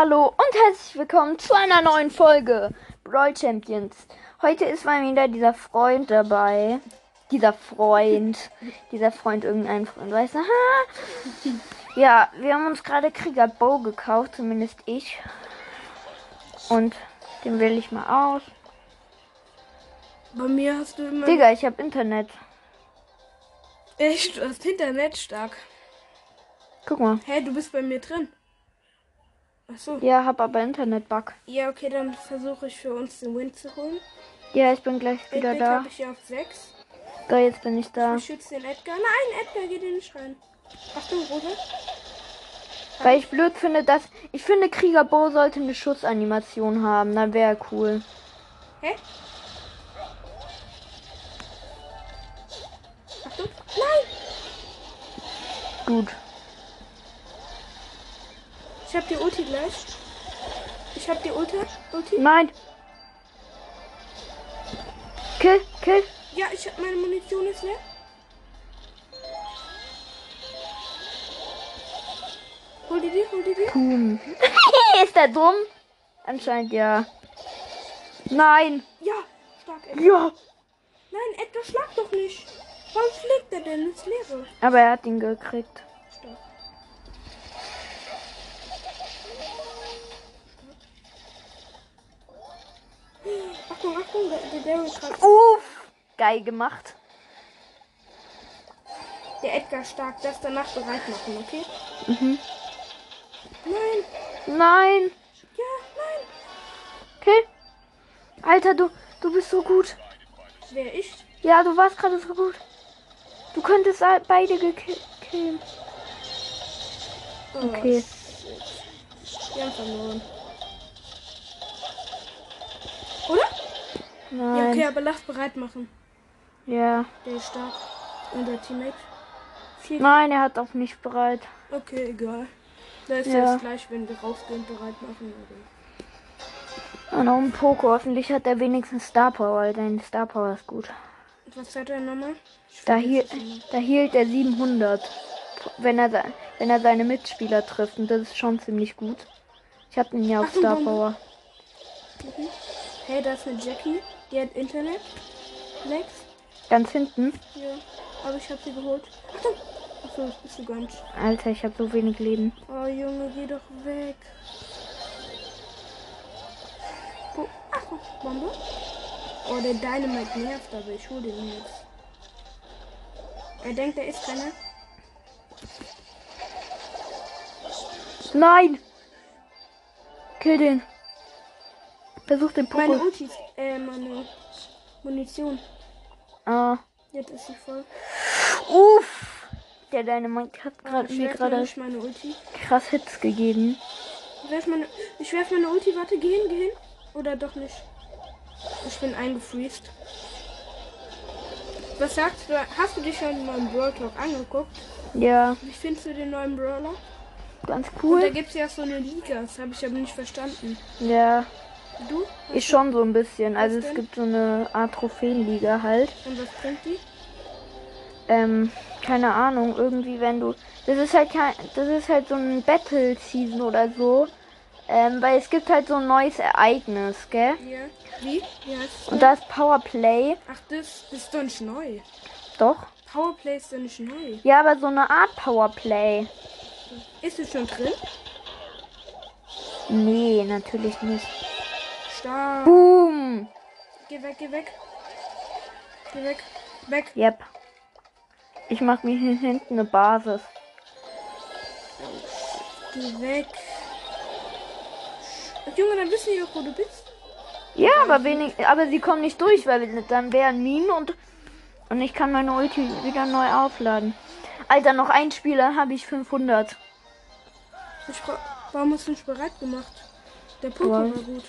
Hallo und herzlich willkommen zu einer neuen Folge Brawl Champions. Heute ist mal wieder dieser Freund dabei. Dieser Freund. Dieser Freund, irgendein Freund, weißt du? Ha! Ja, wir haben uns gerade Krieger Bow gekauft, zumindest ich. Und den wähle ich mal aus. Bei mir hast du immer. Digga, ich habe Internet. Echt, du hast Internet stark. Guck mal. Hä, du bist bei mir drin. Achso. Ja, hab aber Internet-Bug. Ja, okay, dann versuche ich für uns den Win zu holen. Ja, ich bin gleich wieder Edgar da. habe ich hier auf 6. So, jetzt bin ich da. Beschütze den Edgar. Nein, Edgar, geh dir nicht rein. Achtung, Rosa. Weil ich blöd finde, dass. Ich finde, Krieger Bo sollte eine Schussanimation haben. Dann wäre cool. Hä? Achtung. Nein! Gut. Ich hab die Ulti gleich. Ich hab die Ulti. Ulti. Nein. Kill, kill. Ja, ich hab meine Munition ist leer. Hol die dir, hol die dir. Boom. ist der dumm? Anscheinend ja. Nein. Ja, stark, Edgar. Ja. Nein, Edgar, schlag doch nicht. Warum schlägt er denn ins Leere? Aber er hat ihn gekriegt. Achtung, Achtung, der, Daryl gerade. Uff. Geil gemacht. Der Edgar stark, das danach bereit machen, okay? Mhm. Nein, Nein. ja, nein. Kill. Alter, du, du bist so gut. Wer ich? Ja, du warst gerade so gut. Du könntest beide gekillt. Oh, Okay. shit. Wir haben verloren. Oder? Ja, Nein. okay, aber lass bereit machen. Ja. Der ist stark. Und der Teammate. Vier. Nein, er hat auch nicht bereit. Okay, egal. Da ist Ja. jetzt gleich, wenn wir rausgehen, bereit machen. Oder? Und noch ein Poco. Hoffentlich hat er wenigstens Star Power. Dein Star Power ist gut. Was hat er nochmal? Da, da hielt er 700. Wenn er, wenn er seine Mitspieler trifft. Und das ist schon ziemlich gut. Ich hab ihn ja auf Star. Power. Hey, da ist eine Jackie. Die hat Internet. Lex. Ganz hinten. Ja. Aber ich hab sie geholt. Achtung! Achso, das bist du nicht. Alter, ich habe so wenig Leben. Oh Junge, geh doch weg. Wo? Achtung, Bombe. Oh, der Dynamite nervt, aber ich hol den jetzt. Er denkt, er ist keiner. Nein! Kill den. Versuch den Meine Poco. Ultis, äh, meine Munition. Ah. Jetzt ist sie voll. Uff. Der Dynamite hat Oh, grad, ich mir gerade meine krass Hits gegeben. Ich werf meine, ich werf meine Ulti. Warte, geh hin, geh hin. Oder doch nicht. Ich bin eingefriest. Was sagst du? Hast du dich schon den neuen Brawl Talk angeguckt? Ja, Wie findest du den neuen Brawler? ganz Und da cool. gibt es ja so eine Liga, das habe ich aber nicht verstanden. Ja, Du? ich schon so ein bisschen. Also es denn? gibt so eine Art Trophäenliga halt. Und was bringt die? Ähm, keine Ahnung, irgendwie wenn du. Das ist halt kein. Das ist halt so ein Battle Season oder so. Ähm, weil es gibt halt so ein neues Ereignis, gell? Ja. Wie? Heißt es? Und da ist Powerplay. Ach, das, das ist doch nicht neu. Doch. Powerplay ist doch nicht neu. Ja, aber so eine Art Powerplay. Ist es schon drin? Nee, natürlich nicht. Stark. Boom! Geh weg, geh weg. Geh weg. Weg. Yep. Ich mach mir hier hinten eine Basis. Geh weg. Junge, dann wissen die doch, wo du bist. Ja, aber wenig, aber sie kommen nicht durch, weil dann wären Minen und und ich kann meine Ulti wieder neu aufladen. Alter, noch ein Spieler habe ich 500. Ich Warum hast du nicht bereit gemacht? Der Weil- war gut.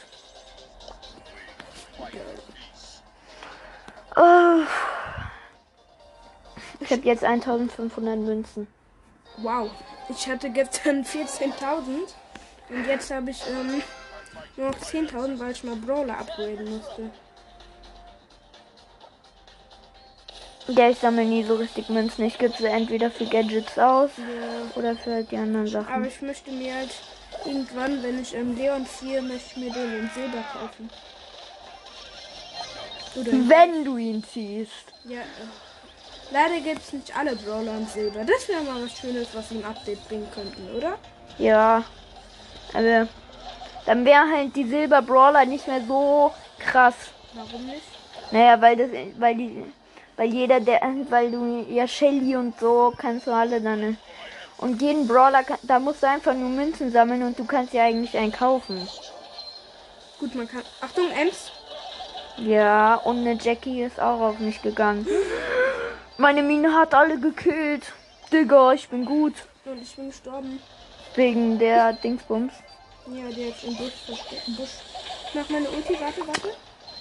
Oh. Ich habe jetzt 1500 Münzen. Wow. Ich hatte gestern 14.000 und jetzt habe ich ähm, nur noch 10.000, weil ich mal Brawler upgraden musste. Ja, ich sammle nie so richtig Münzen. Ich gebe sie entweder für Gadgets aus Ja. oder für halt die anderen Aber Sachen. ich möchte mir halt Irgendwann, wenn ich ähm, Leon ziehe, möchte ich mir den in Silber kaufen. Oder Wenn du ihn ziehst. ja, leider gibt es nicht alle Brawler in Silber. Das wäre mal was Schönes, was sie im Update bringen könnten, oder? Ja. Aber dann wäre halt die Silber Brawler nicht mehr so krass. Warum nicht? Naja, weil das, weil die, weil jeder, der, weil du ja Shelly und so kannst du alle dann. Und jeden Brawler, da musst du einfach nur Münzen sammeln und du kannst ja eigentlich einen kaufen. Gut, man kann. Achtung, Ems. Ja, und eine Jackie ist auch auf mich gegangen. Meine Mine hat alle gekillt. Digga, ich bin gut. Und ich bin gestorben. Wegen der Dingsbums. Ja, der ist im Busch versteckt. Im Busch. Ich mach meine Ulti, warte, warte.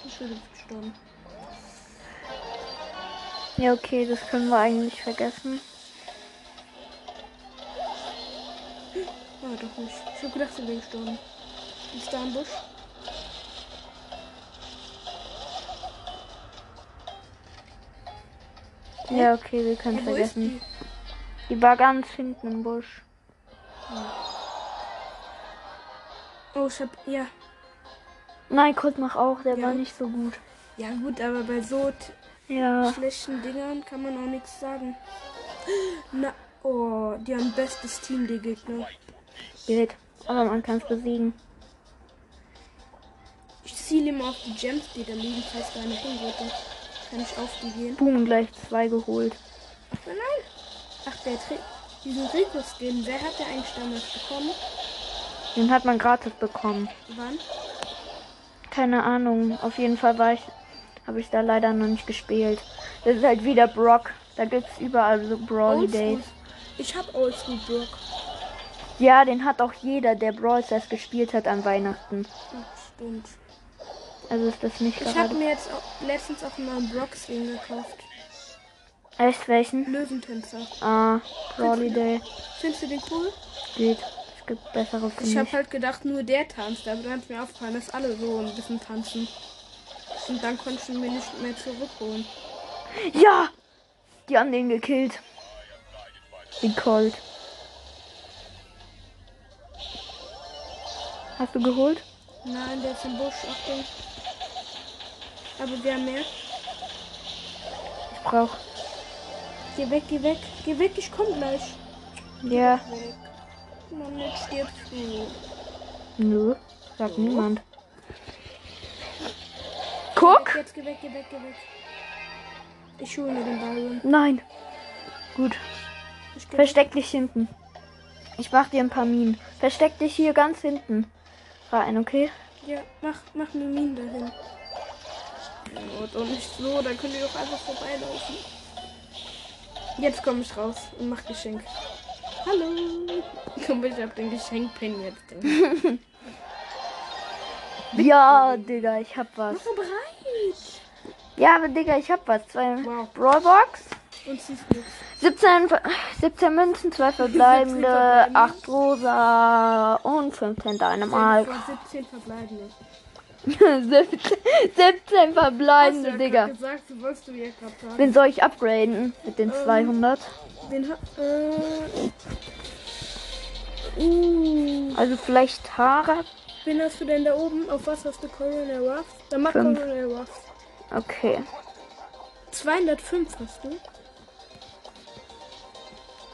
Ich bin gestorben. Ja, okay, das können wir eigentlich vergessen. Ah, doch nicht. Ich hab gedacht, sie wäre gestorben. Ist da im Busch? Ja, okay, wir können Ja, ist vergessen. die? Die war ganz hinten im Busch. Oh, ich hab. Ja. Nein, Kurt mach auch, der Ja. war nicht so gut. Ja, gut, aber bei so Ja. schlechten Dingern kann man auch nichts sagen. Na, oh, die haben bestes Team, die Gegner. Geht. Aber man kann es besiegen. Ich ziele immer auf die Gems, die da liegen, falls da eine hingeht. Kann ich auf die gehen. Boom, gleich zwei geholt. Ach nein. Ach, der Trick. Diesen Rico-Skin, wer hat der eigentlich damals bekommen? Den hat man gratis bekommen. Wann? Keine Ahnung. Auf jeden Fall war ich, habe ich da leider noch nicht gespielt. Das ist halt wieder Brock. Da gibt's überall so Brawly. Days. Ich hab Oldschool Brock. Ja, den hat auch jeder, der Brawl Stars gespielt hat an Weihnachten. Ach, stimmt. Also ist das nicht Ich habe gerade. mir jetzt auch letztens auch mal einen Brock-Skin gekauft. Echt welchen? Löwentänzer. Ah, Brawly Day. Findest du den cool? Geht. Es gibt bessere für Ich habe halt gedacht, nur der tanzt, aber dann ist mir aufgefallen, dass alle so ein bisschen tanzen. Und dann konnte ich ihn mir nicht mehr zurückholen. Ja! Die haben den gekillt. Wie Colt. Hast du geholt? Nein, der ist im Busch, Achtung. Aber wir haben mehr. Ich brauch. Geh weg, geh weg, geh weg, ich komm gleich. Ja. Mann, jetzt stirbst du. Nö. Sagt niemand. Guck! Jetzt geh weg, geh weg, geh weg. Ich hole mir den Ball. Nein. Gut. Versteck dich hinten. Ich mach dir ein paar Minen. Versteck dich hier ganz hinten rein, okay? Ja, mach, mach mir Minen dahin. Oh, doch nicht so, dann könnt ihr doch einfach vorbeilaufen. Jetzt komme ich raus und mach Geschenk. Hallo. Komm, ich hab den Geschenkpin jetzt. Ja, Digga, ich hab was. Mach so bereit. Ja, aber Digga, ich hab was. Zwei Wow. Brawlbox. Und siehst nichts. 17, Ver- 17 Münzen, 2 verbleibende, verbleibende. 8 rosa und 15 Dynamite. Vor 17 verbleibende. 17, 17 verbleibende, ja Digga. gesagt. Wen soll ich upgraden mit den Ähm. 200? Den äh, uh, Also vielleicht Tara? wen hast du denn da oben? Auf was hast du Coronel Ruffs? Dann mach Fünf. Coronel Ruffs. Okay. 205 hast du?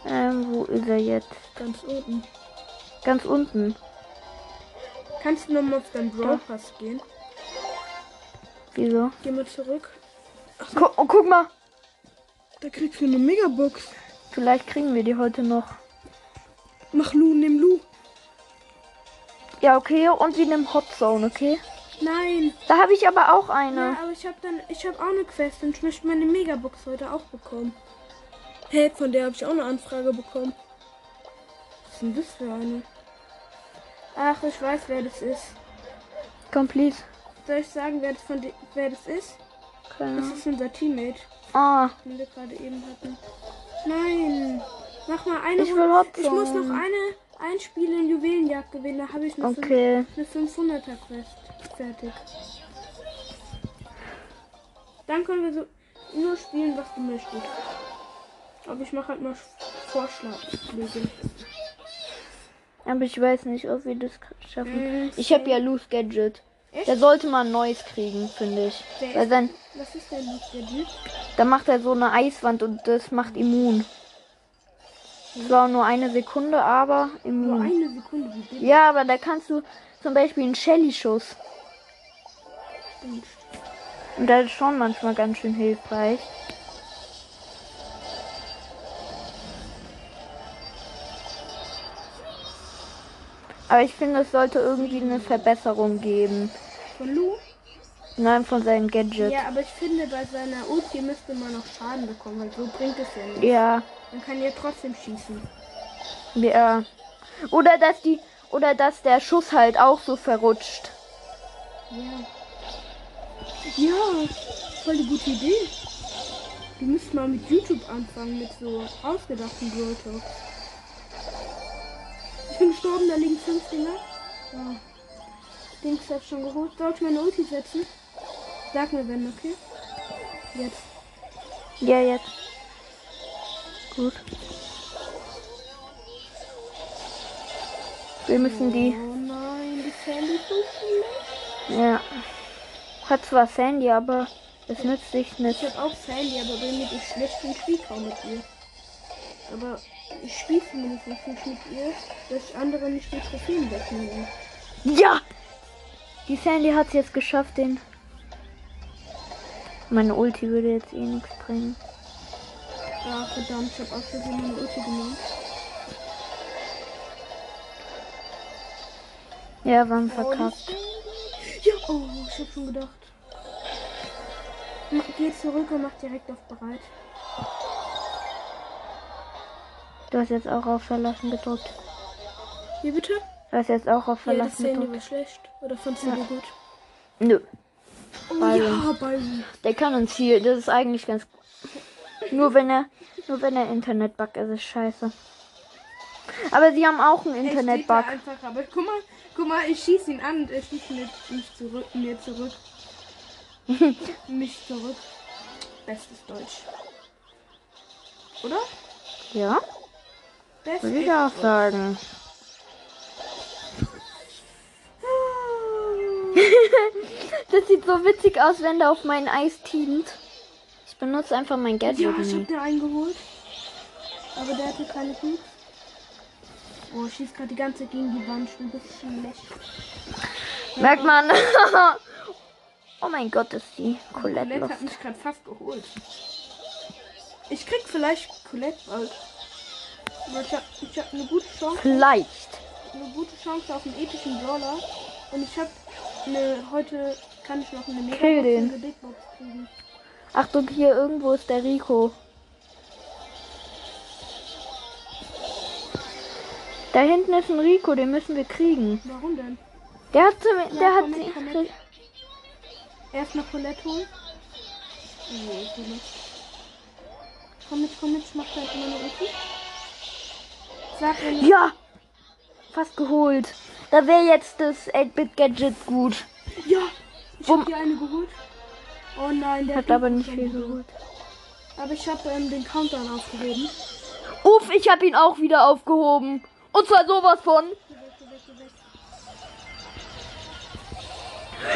Ähm, wo ist er jetzt? Ganz oben. Ganz unten. Kannst du nochmal auf deinen Brawl Pass gehen? Wieso? Geh mal zurück. Gu oh, guck mal. Da kriegst du eine Megabox. Vielleicht kriegen wir die heute noch. Mach Lu, nimm Lu. Ja, okay. Und wir nehmen Hot Zone, okay? Nein. Da habe ich aber auch Ja, eine. aber ich habe dann, ich habe auch eine Quest und ich möchte meine Megabox heute auch bekommen. Hey, von der habe ich auch eine Anfrage bekommen. Was ist denn das für eine? Ach, ich weiß, wer das ist. Complete. Soll ich sagen, wer das, von wer das ist? Das Keine. ist unser Teammate, Ah, den wir gerade eben hatten. Nein. Mach mal eine. ich will ich muss noch eine ein Spiel in Juwelenjagd gewinnen. Da habe ich eine, fünf- Okay. eine 500er Quest fertig. Dann können wir so nur spielen, was du möchtest. Aber ich mache halt mal Vorschlagflügel. Aber ich weiß nicht, ob wir das schaffen. Mm, Ich habe ja Loose Gadget. Echt? Der sollte mal ein neues kriegen, finde ich. Wer Weil sein, Was ist denn das der Typ? da macht er so eine Eiswand und das macht immun. Zwar nur eine Sekunde, aber Nur immun. eine Sekunde. Geht Ja, aber da kannst du zum Beispiel einen Shelly-Schuss. das? Und das ist schon manchmal ganz schön hilfreich. Aber ich finde, es sollte irgendwie eine Verbesserung geben. Von Lu? Nein, von seinem Gadget. Ja, aber ich finde, bei seiner Ulti müsste man noch Schaden bekommen, weil so bringt es ja nicht. Ja, Man kann ja trotzdem schießen. ja. Oder dass die, oder dass der Schuss halt auch so verrutscht. Ja. Ja, voll die gute Idee. Du müsst mal mit YouTube anfangen, mit so ausgedachten Talks. Ich bin gestorben, da liegen fünf Dinger. Ja. Dings ich schon geholt. Soll ich meine Ulti setzen? Sag mir wenn, okay? Jetzt. Ja, jetzt. Gut. Wir müssen die. Oh nein, die Sandy so schlecht. Ja. Hat zwar Sandy, aber es nützt sich nicht. Ich hab auch Sandy, aber bin mit ihr schlecht im Spiel kaum mit ihr. Aber ich spiele zumindest nicht mit ihr, dass ich andere nicht die Trophäen wegnehmen. Ja! Die Sandy hat es jetzt geschafft, den. Meine Ulti würde jetzt eh nichts bringen. Ja, verdammt, ich hab auch schon meine Ulti genommen. Ja, waren Oh, verkackt. Ja, oh, ich hab schon gedacht. Geh zurück und mach direkt auf bereit. Du hast jetzt auch auf Verlassen gedrückt. Wie bitte? Du hast jetzt auch auf Ja, das Verlassen gedrückt. schlecht. Oder fandst du die gut? Nö. Oh Byron. ja, Byron. Der kann uns viel. Das ist eigentlich ganz. Nur wenn er. Nur wenn er Internetbug ist, ist scheiße. Aber sie haben auch einen Er Internetbug. aber guck mal, guck mal, ich schieß ihn an und er schießt mir, mich zurück, mir zurück. mich zurück. Bestes Deutsch. Oder? Ja, Bestes würde ich auch sagen. Das sieht so witzig aus, wenn der auf mein Eis teamt. Ich benutze einfach mein Gadget Ja, ich hab den eingeholt. Aber der hatte keine Cubes. Oh, ich schieß gerade die ganze Zeit gegen die Wand. Du bist schlecht. Merkt man. oh mein Gott, ist die Colette Colette hat mich gerade fast geholt. Ich krieg vielleicht Colette bald. Aber ich hab, ich hab eine gute Chance. Vielleicht. eine gute Chance auf einen epischen Brawler. Und ich habe eine, heute kann ich noch eine Mega Kill den. eine Big Box kriegen. Achtung, hier irgendwo ist der Rico. Da hinten ist ein Rico, den müssen wir kriegen. Warum denn? Der hat, zum- der hat mit, mit. Erst noch Colette holen. Nee, ich will nicht. Komm mit, komm mit, ich mach gleich meine Ulti. Ja! Fast geholt. Da wäre jetzt das 8-Bit-Gadget gut. Ja! Ich Bumm. hab dir eine geholt. Oh nein, der Hat aber nicht viel mich geholt. Aber ich habe ähm, den Countdown aufgehoben. Uff, ich habe ihn auch wieder aufgehoben. Und zwar sowas von.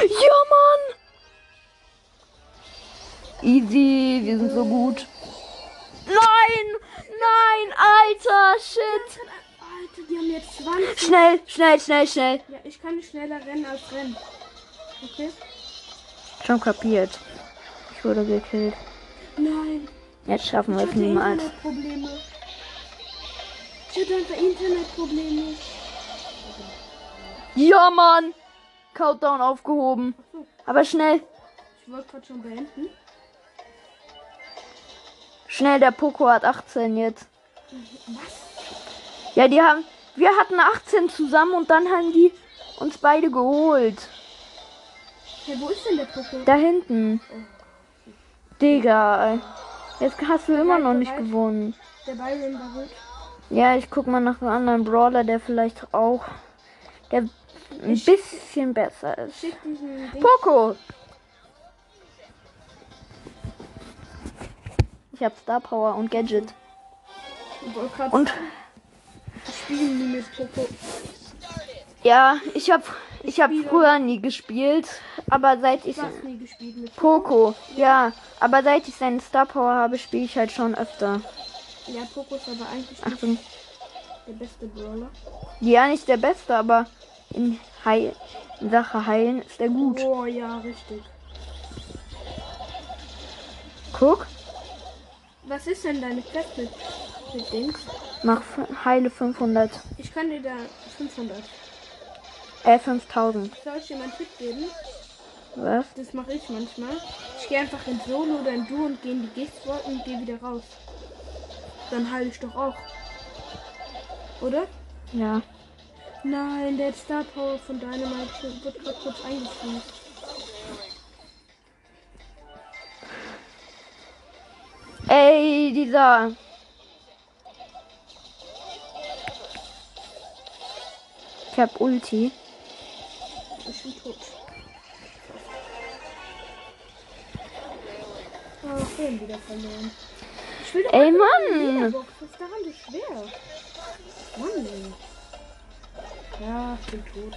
Ja, Mann! Easy, wir sind so gut. Nein! Alter, shit! Alter, die haben jetzt 20. Schnell, schnell, schnell, schnell. Ja, ich kann nicht schneller rennen als rennen. Okay? Schon kapiert. Ich wurde gekillt. Nein. Jetzt schaffen wir es niemals. Internetprobleme. Ich hatte einfach Internetprobleme. Ja, Mann! Countdown aufgehoben. Aber schnell, ich wollte gerade schon beenden. Schnell, der Poco hat 18 jetzt. Was? Ja, die haben. Wir hatten 18 zusammen und dann haben die uns beide geholt. Hey, wo ist denn der Poco? Da hinten. Digga, ey. Jetzt hast du immer noch nicht gewonnen. Der gut. Ja, ich guck mal nach einem anderen Brawler, der vielleicht auch. Der ein Ich- bisschen besser ist. Poco! Ich hab Star Power und Gadget. Ich Und sagen, Ich spiele nie mit Poco. Ja, ich habe ich hab spiele- früher nie gespielt, aber seit ich hast nie gespielt mit Poco, ja, aber seit ich seinen Star Power habe, spiele ich halt schon öfter. Ja, Poco ist aber eigentlich nicht Achtung. der beste Brawler. Ja, nicht der Beste, aber in, Heil, Sache Heilen ist er gut. Oh ja, richtig. Guck, Was ist denn deine Quest mit, Dings? mach Heile 500, Ich kann dir da 500. äh 5000. Soll ich dir mal einen Tipp geben? Was? Das mache ich manchmal. Ich gehe einfach in Solo oder in Duo und gehe in die Giftwolken und gehe wieder raus. Dann heile ich doch auch. Oder? Ja. Nein, der Star Power von Dynamite wird gerade kurz eingefriest. Ey, dieser. Ich hab Ulti. Ich bin tot. Ach, wir haben wieder verloren. Ich will doch Ey, Mann! Was ist daran so schwer? Mann, ey. Ja, ich bin tot.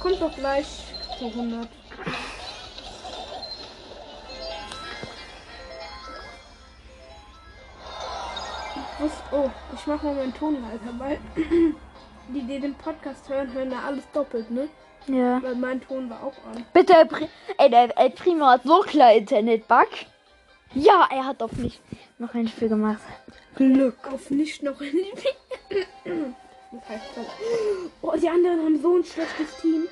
Kommt doch gleich zu 100. Was, oh, ich mach mal meinen Ton leiser, weil die, die den Podcast hören, hören ja alles doppelt, ne? Ja. Weil mein Ton war auch an. Bitte, El Pri- ey, der El Primo hat so klar Internet-Bug. Ja, er hat auf mich noch ein Spiel gemacht. Glück. Auf nicht noch ein Das heißt das. Oh, die anderen haben so ein schlechtes Team.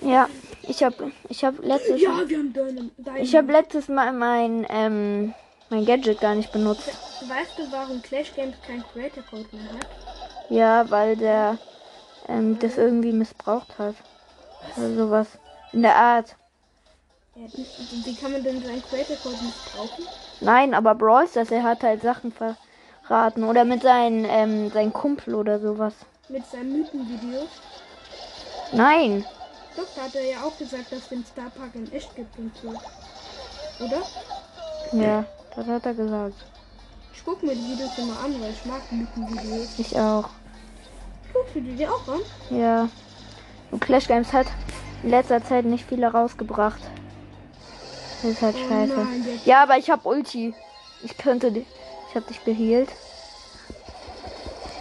Ja, ich hab, ich hab letztes, Ja, wir haben deinen. deinen. ich hab letztes Mal mein, ähm, mein Gadget gar nicht benutzt. Weißt du, warum Clash Games kein Creator Code mehr hat? Ja, weil der, ähm, das irgendwie missbraucht hat. Oder sowas. In der Art. Ja, wie kann man denn seinen Creator Code missbrauchen? Nein, aber Brawl Stars, er hat halt Sachen verraten. Oder mit seinen, ähm, seinem Kumpel oder sowas. Mit seinem Mythenvideo. Nein. Doch, da hat er ja auch gesagt, dass es den Star Park in echt gibt und so. Oder? Ja, das hat er gesagt. Ich guck mir die Videos immer an, weil ich mag Mythenvideos. Ich auch. Guckst du die dir auch an? Ja. Und Clash Games hat in letzter Zeit nicht viele rausgebracht. Das ist halt Oh scheiße. nein, Ja, aber ich hab Ulti. Ich könnte dich. Ich hab dich geheilt.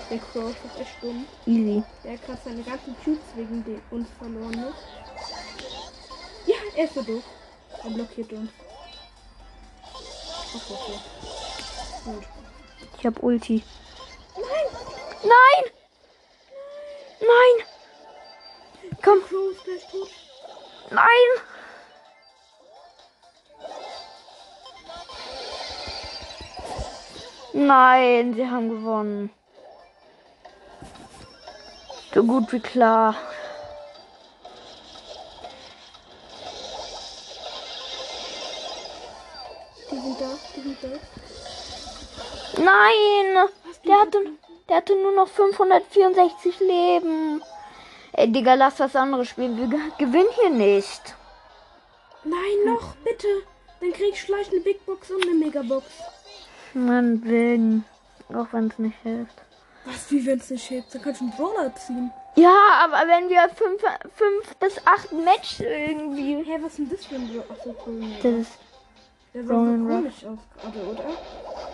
Der Crow ist echt dumm. Easy. Der hat gerade seine ganzen Cubes wegen uns verloren, ne? Ja, er ist so doof. Er blockiert uns. Gut. Ich hab Ulti. Nein! Nein! Komm, gleich tot. nein! Nein, sie haben gewonnen. So gut wie klar. Nein! Der hatte, der hatte nur noch 564 Leben. Ey, Digga, lass was anderes spielen. Wir ge- gewinnen hier nicht. Nein, noch, bitte. Dann krieg ich gleich eine Big Box und eine Megabox. Man will. Auch wenn es nicht hilft. Was, wie wenn's nicht hilft? Dann kannst du einen Brawler ziehen. Ja, aber wenn wir 5 fünf bis 8 Match irgendwie. Hä, was ist denn das für ein Brawler? Das ist. Der sah so Roman Ruff. komisch aus gerade, oder?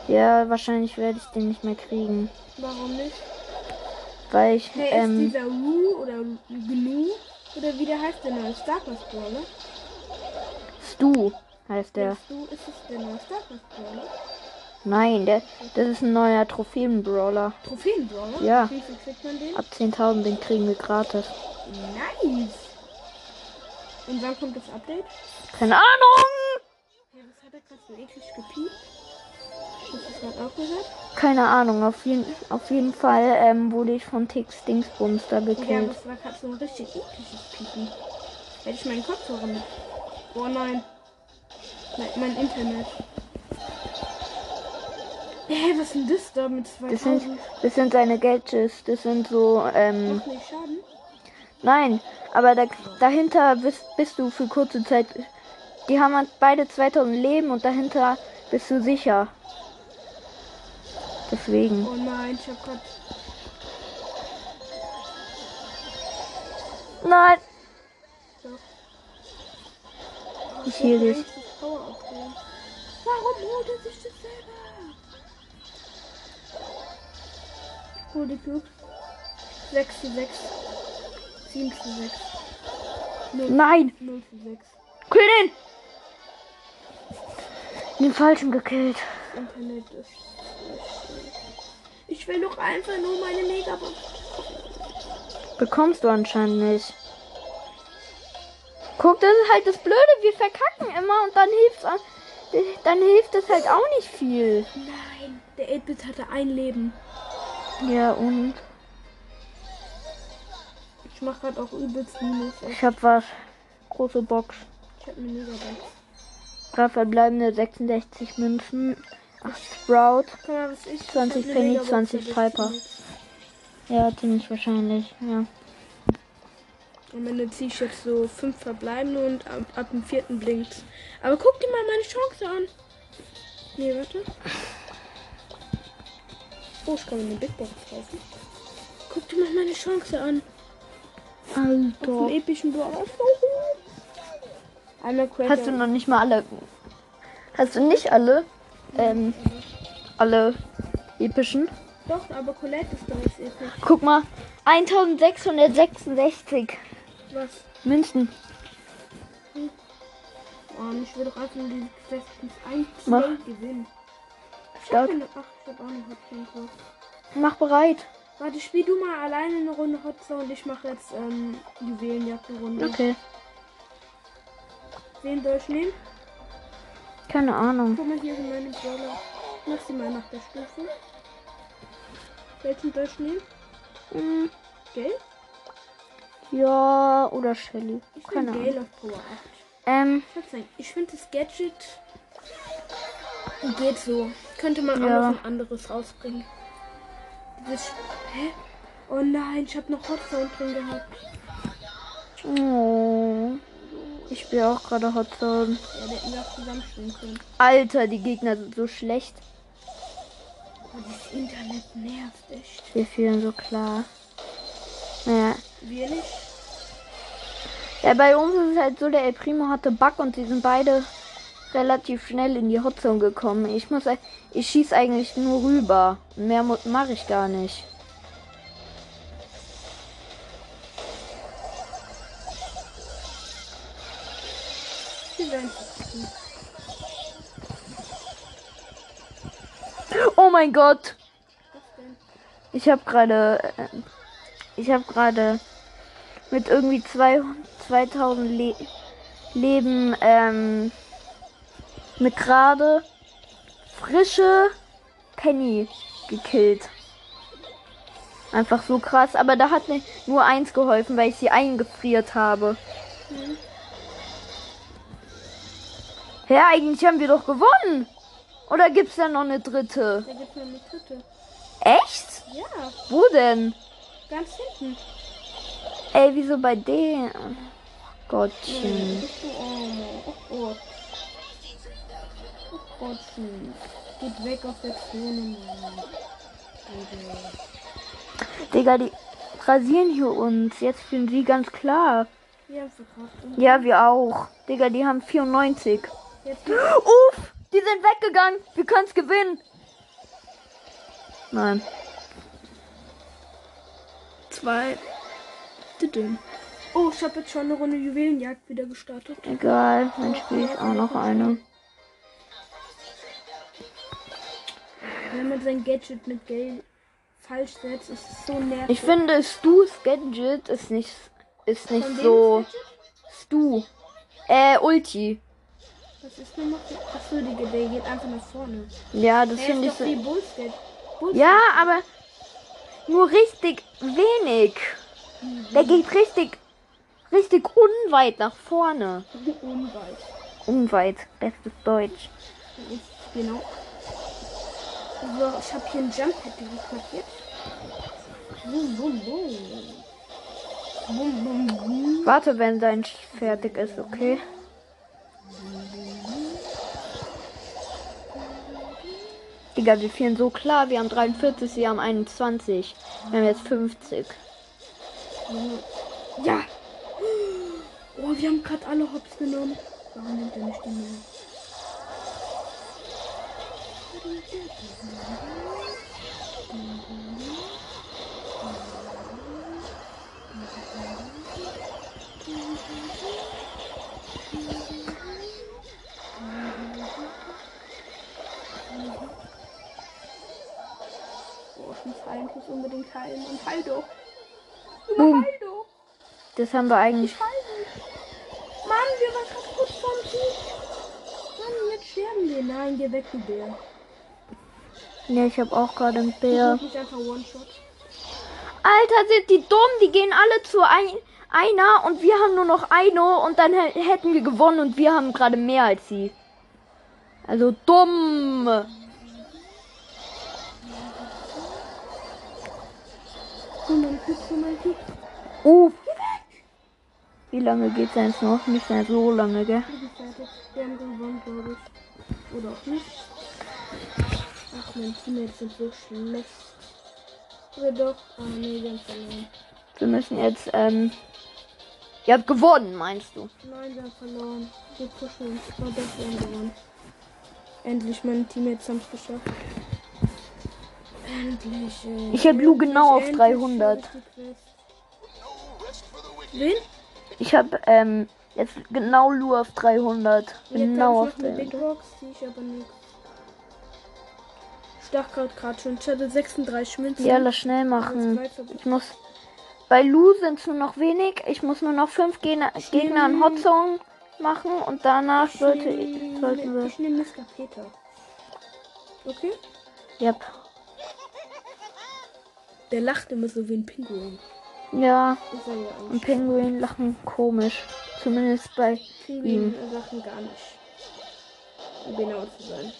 Ja, wahrscheinlich werde ich den nicht mehr kriegen. Warum nicht? Weil ich. Ist Ähm, dieser Ru oder Gnu oder wie der heißt der neue Starcraft Brawler? Stu heißt der. Du, ist es der neue Starcraft Brawler? Nein, der, das ist ein neuer Trophäen-Brawler. Trophäen Brawler? Ja. Wie viel kriegt man den? Ab 10.000, den kriegen wir gratis. Nice! Und wann kommt das Update? Keine Ahnung! Hey, was hat gerade so eklig gepiept? Hast du das gerade auch gehört? Keine Ahnung, auf jeden, auf jeden Fall ähm, wurde ich von Tix Dingsbums da Ja, gekillt. das war gerade so ein richtig ekliges Piepen. Hätte ich meinen Kopfhörer mit. Oh nein. Nein, mein Internet. Hä, was ist denn das da mit Das sind, 2000? das sind seine Gadgets, das sind so, ähm, Macht nicht Schaden? nein, aber da, dahinter bist, bist du für kurze Zeit, die haben halt beide 2000 Leben und dahinter bist du sicher. Deswegen. Oh nein, ich hab grad. Nein. Doch. Ich heal dich. Warum holt er sich das selber? Hol die Cubes. 6 zu 6. 7 zu 6. 0, Nein. 0 zu 6. Kill den. Falschen gekillt. Das Internet ist. Ich will doch einfach nur meine Megabox. Bekommst du anscheinend nicht. Guck, das ist halt das Blöde. Wir verkacken immer und dann hilft's an. Dann hilft es halt auch nicht viel. Nein, der 8-Bit hatte ein Leben. Ja, und Ich mach grad auch übelst Minus. ich hab was. Große Box. Ich hab eine Megabox. Drei verbleibende 66 Münzen. 8 Sprout. Guck mal, was ich. 20 ich hab eine Penny, Megabox 20 erwischt. Piper. Ja, ziemlich wahrscheinlich. Ja. Am Ende ziehe ich jetzt so fünf verbleibende und ab, ab dem vierten blinkt. Aber guck dir mal meine Chance an. Nee, warte. Oh, ich kann mir eine Big Box kaufen. Guck dir mal meine Chance an. Auf dem Alter. epischen Brawler. Hast du noch nicht mal alle. Hast du nicht alle? Ähm, alle epischen? Doch, aber Colette ist doch jetzt episch. Guck mal. 1666 Was? Münzen. Oh, ich will doch einfach nur die Questions 1 Mach. gewinnen. Eine, ach, ich hab auch eine Hotzone. Mach bereit. Warte, spiel du mal alleine eine Runde Hotzone und ich mache jetzt ähm, Juwelenjagd-Runde. Okay. Wen soll ich nehmen? Keine Ahnung. Guck mal, hier sind meine Brawler. Mach sie mal nach der Stufe. Welchen soll ich nehmen? Hm, Gale? ja, oder Shelly. Ich Keine Ahnung. Gale auf Power 8. Ähm, Ich finde das Gadget geht so. Könnte man auch Ja. noch ein anderes rausbringen. Dieses Hä? Oh nein, ich habe noch Hotzone drin gehabt. oh. Ich spiele auch gerade Hotzone. Ja, der hätten wir auch zusammenspielen können. Alter, die Gegner sind so schlecht. Oh, das Internet nervt echt. Wir fühlen so klar. Naja. Wir nicht. Ja, bei uns ist es halt so, der El Primo hatte Bug und sie sind beide relativ schnell in die Hotzone gekommen. Ich muss, ich schieß eigentlich nur rüber. Mehr mache ich gar nicht. Oh mein Gott! Ich habe gerade, äh, ich habe gerade mit irgendwie zwei, 2000 Le Leben ähm, mit gerade frische Penny gekillt. Einfach so krass, aber da hat mir nur eins geholfen, weil ich sie eingefriert habe. Hm. Hä, eigentlich haben wir doch gewonnen. Oder gibt's da noch eine dritte? Da gibt es noch eine dritte. Echt? Ja, Wo denn? ganz hinten. Ey, wieso bei denen? Oh, Gottchen. Oh Gott. Oh Gottchen. Geht weg aus der Zone, Mann. Digga, die rasieren hier uns. Jetzt fühlen sie ganz klar. Ja, wir auch. Digga, die haben 94. Jetzt Uff, die sind weggegangen. Wir können's gewinnen. Nein. zwei. Oh, ich habe jetzt schon eine Runde Juwelenjagd wieder gestartet. Egal, dann spiele ich auch noch eine. Wenn man sein Gadget mit Geld falsch setzt, ist es so nervig. Ich finde, Stu's Gadget ist nicht, ist nicht so. Stu. Äh, Ulti. Was ist denn noch? Achso, die, der geht einfach nach vorne. Ja, das finde ich so. wie Bullscat. Bullscat. Ja, aber nur richtig wenig. Der geht richtig, richtig unweit nach vorne. Unweit. Unweit, bestes Deutsch. Genau. So, ich habe hier ein Jump Pad markiert. Bum, bum, bum. Bum, bum, bum. Warte, wenn dein fertig ist, okay? Digga, wir führen so klar. Wir haben 43, sie haben 21. Wir haben jetzt 50. Ja, wir haben gerade alle Hops genommen. Warum nimmt er nicht die mehr? Muss unbedingt heilen. Und heil doch. Boom. Heil doch. Das haben wir eigentlich. Ich heil nicht. Mann, wir waren gerade kurz vorm Sieg. Mann, jetzt sterben wir. Nein, geh weg, du Bär. Ja, ich habe auch gerade einen Bär. Alter, sind die dumm. Die gehen alle zu ein, einer und wir haben nur noch eine und dann hä- hätten wir gewonnen und wir haben gerade mehr als sie. Also dumm. Uff. Wie lange geht's jetzt noch? Nicht mehr so lange, gell? Wir haben gewonnen, glaube ich. Oder auch nicht. Ach, mein Teammates sind so schlecht. Oder doch? Ah, nee, wir haben verloren. Wir müssen jetzt, ähm. Ihr habt gewonnen, meinst du? Nein, wir haben verloren. Wir pushen uns. Oh, doch, wir haben gewonnen. Endlich, meine Teammates haben es geschafft. Endlich. Ey. Ich hab Lu genau auf endlich 300. schaffe ich die Quest. Wen? Ich habe ähm, jetzt genau nur auf 300. Genau auf Jetzt hab ich noch eine Big 300. Box, die ich. Ich dachte gerade schon, ich hatte 36 Münzen. Ja, lass schnell Jetzt machen. Ich muss. Bei Lu sind es nur noch wenig. Ich muss nur noch fünf Gegner, Gegner in Hotzone machen und danach sollte, nehm- sollten wir. Ich nehme Mr. Peter. Okay? Yep. Der lacht immer so wie ein Pinguin. Ja, und. Pinguin lachen komisch. Zumindest bei Pinguin lachen gar nicht. Um genau zu sein.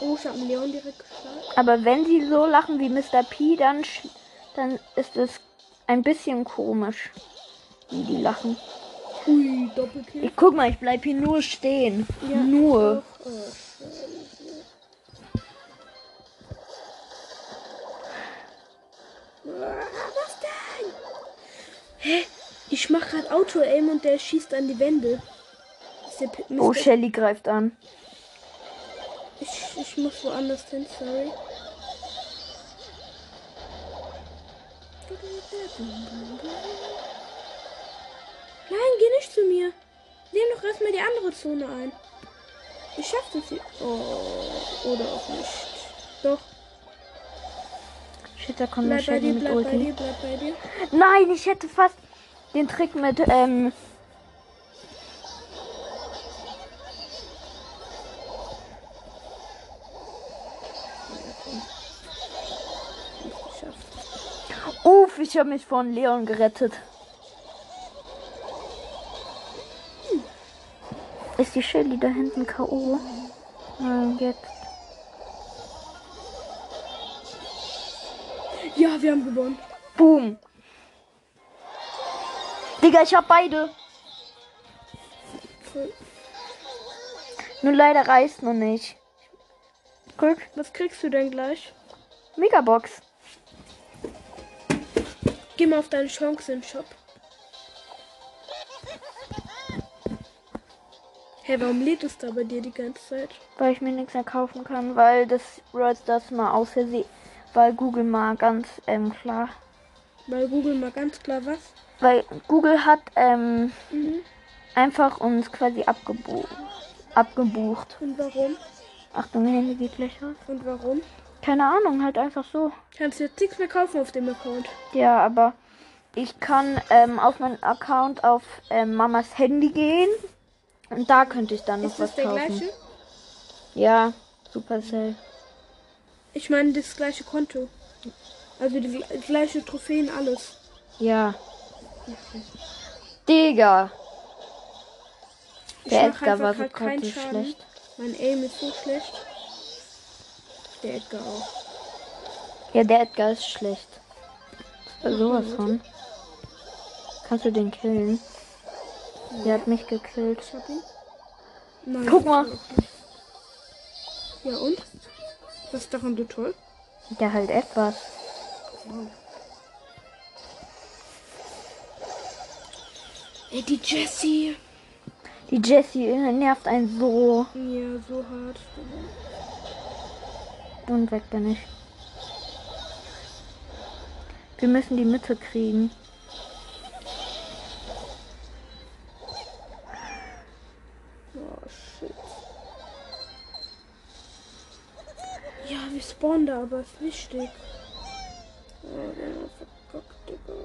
Oh, ich habe einen Leon direkt geschlagen. Aber wenn sie so lachen wie Mr. P, dann, dann ist es ein bisschen komisch, wie die lachen. Ui, Doppelkill. Ich guck mal, ich bleib hier nur stehen. Ja, nur. Doch, oh, Was denn? Hä? Ich mach grad Auto-Aim und der schießt an die Wände. Oh. Shelly greift an. ich, ich muss woanders hin, sorry. Nein, geh nicht zu mir. Nimm doch erstmal die andere Zone ein. Ich schaff das hier. Oh, oder auch nicht. Doch, Shit, da kommt bleib Shelly dir, mit Ulti. dir. Nein, ich hätte fast den Trick mit, ähm, uff, ich habe mich von Leon gerettet. Ist die Shelly da hinten K.O.? Jetzt. Ja, wir haben gewonnen. Boom. Digga, ich hab beide. Nur leider reißt noch nicht. Guck, Was kriegst du denn gleich? Megabox. Geh mal auf deine Chance im Shop. Hä, warum lädt es da bei dir die ganze Zeit? Weil ich mir nichts mehr kaufen kann, weil das das mal aus Versehen, weil Google mal ganz ähm, klar, Weil Google mal ganz klar was. weil Google hat ähm, Mhm. einfach uns quasi abgebu abgebucht. Und warum? Achtung, Handy geht gleich aus. Und warum? Keine Ahnung, halt einfach so. Kannst jetzt nichts mehr kaufen auf dem Account. Ja, aber ich kann ähm, auf meinen Account auf ähm, Mamas Handy gehen und da könnte ich dann noch Ist was das der kaufen. gleiche? Ja, Supercell. Ich meine das gleiche Konto. Also die gle- gleiche Trophäen, alles. Ja. Digga. Ich Der Edgar war so so Schaden. schlecht. Mein Aim ist so schlecht. Der Edgar auch. Ja, der Edgar ist schlecht. War sowas von. Kannst du den killen? Der hat mich gekillt. Ich hab ihn. Nein, Guck mal. Ja und? Was ist daran so toll? Der halt etwas. Ey, die Jessie. Die Jessie nervt einen so. Ja, so hart. Und weg bin ich. Wir müssen die Mitte kriegen. Oh, shit. Spawnen da, aber ist wichtig. Oh, der hat verkackt, Digga.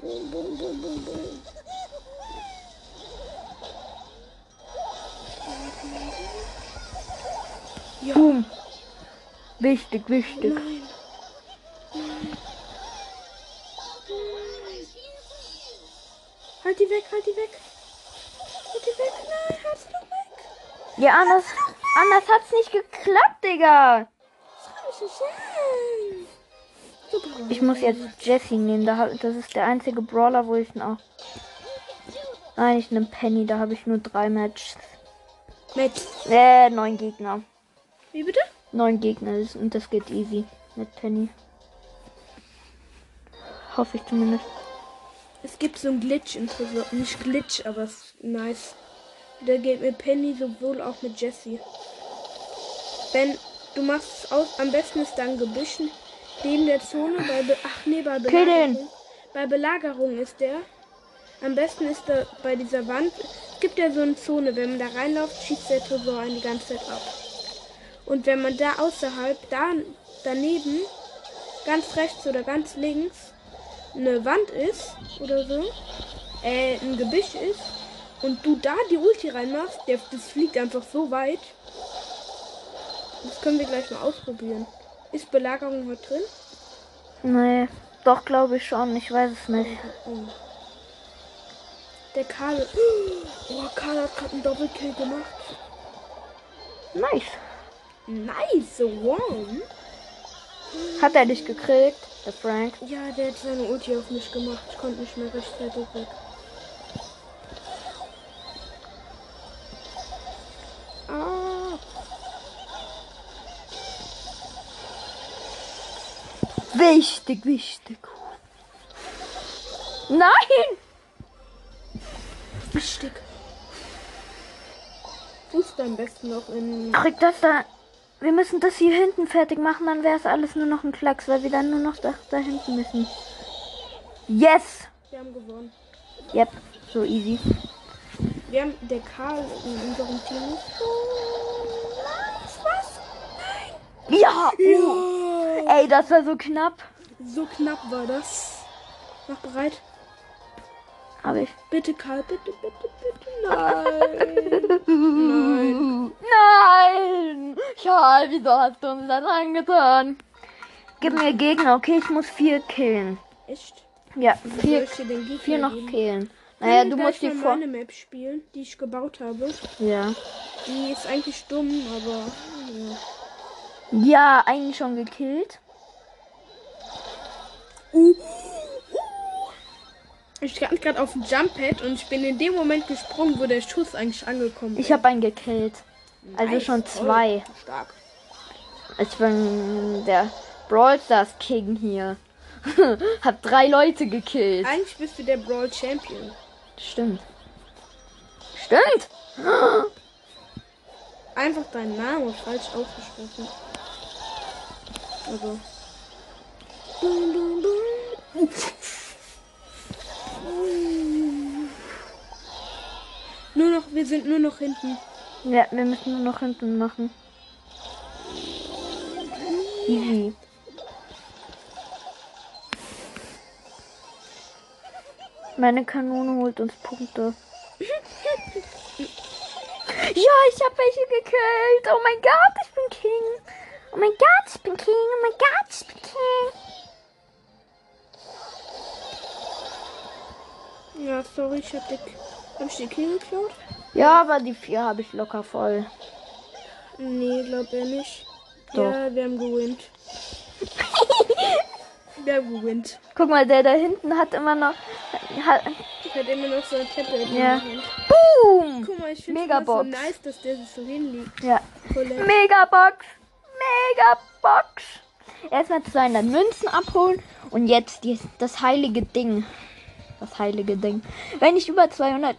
Boom, boom, boom, boom, boom. Ja, Boom. Wichtig, wichtig. nein. Nein. Halt die weg, halt die weg. Halt die weg, nein, halt sie doch weg. Ja, anders, anders hat's nicht geklappt, Digga. Ich muss jetzt Jessie nehmen. Das ist der einzige Brawler, wo ich noch. Nein, ich nehme Penny. Da habe ich nur drei Matches. Mit. Äh, neun Gegner. Wie bitte? Neun Gegner ist- und das geht easy mit Penny. Hoffe ich zumindest. Es gibt so einen Glitch in Tresor. Nicht Glitch, aber es ist nice. Der geht mit Penny sowohl auch mit Jessie. Wenn du machst es aus, am besten ist dann Gebüschen neben der Zone bei Be Ach nee, bei. Belagerung. Bei Belagerung ist der. Am besten ist er bei dieser Wand. Es gibt ja so eine Zone, wenn man da reinläuft, schießt der Tresor einen die ganze Zeit ab. Und wenn man da außerhalb, da daneben, ganz rechts oder ganz links, eine Wand ist oder so, äh, ein Gebüsch ist und du da die Ulti reinmachst, der, das fliegt einfach so weit. Das können wir gleich mal ausprobieren. Ist Belagerung heute drin? Nee, doch glaube ich schon. Ich weiß es nicht. Oh. Der Karl. Oh, Karl hat gerade einen Doppelkill gemacht. Nice. Nice, one. Hat er dich gekriegt, der Frank? Ja, der hat seine Ulti auf mich gemacht. Ich konnte nicht mehr rechtzeitig weg. Wichtig, wichtig. Nein! wichtig. Fuß am besten noch in. Krieg das da. Wir müssen das hier hinten fertig machen, dann wäre es alles nur noch ein Klacks, weil wir dann nur noch da, da hinten müssen. Yes! Wir haben gewonnen. Yep, so easy. Wir haben der Karl in unserem Team. Oh? Nein. Ja! Oh. Ey, das war so knapp. So knapp war das. Mach bereit. Hab ich. Bitte, Karl, bitte, bitte, bitte. Nein. Nein. Nein! Schal, wieso hast du uns das angetan? Gib mir Gegner, okay? Ich muss vier killen. Echt? Ja, vier, vier noch geben? killen. Naja, du musst die vor. meine Map spielen, die ich gebaut habe. Ja. Die ist eigentlich dumm, aber ja. Ja, einen schon gekillt. Uh. Ich stand gerade auf dem Jump-Pad und ich bin in dem Moment gesprungen, wo der Schuss eigentlich angekommen Ich ist. habe einen gekillt. Also Nice, schon zwei. Stark. Ich bin der Brawl Stars King hier. hab drei Leute gekillt. Eigentlich bist du der Brawl Champion. Stimmt. Stimmt. Einfach deinen Namen falsch ausgesprochen. Also. Nur noch, wir sind nur noch hinten. Ja, wir müssen nur noch hinten machen. Easy. Meine Kanone holt uns Punkte. Ja, ich habe welche gekillt. Oh mein Gott, ich bin King. Oh mein Gott, ich bin King. Oh mein Gott, ich bin King. Ja, sorry, ich hab, die, hab ich die Kill geklaut? Ja, aber die vier habe ich locker voll. Nee, glaub er nicht. Doch. Ja, wir haben gewinnt. wir haben gewinnt. Guck mal, der da hinten hat immer noch. Hat, Ich hatte immer noch so eine Kette in Ja. boom! Guck mal, ich finde es so nice, dass der so hinlegt. Ja. Voll lecker. Megabox! Megabox! Erstmal 200 Münzen abholen und jetzt die, das heilige Ding. das heilige Ding. Wenn ich über 200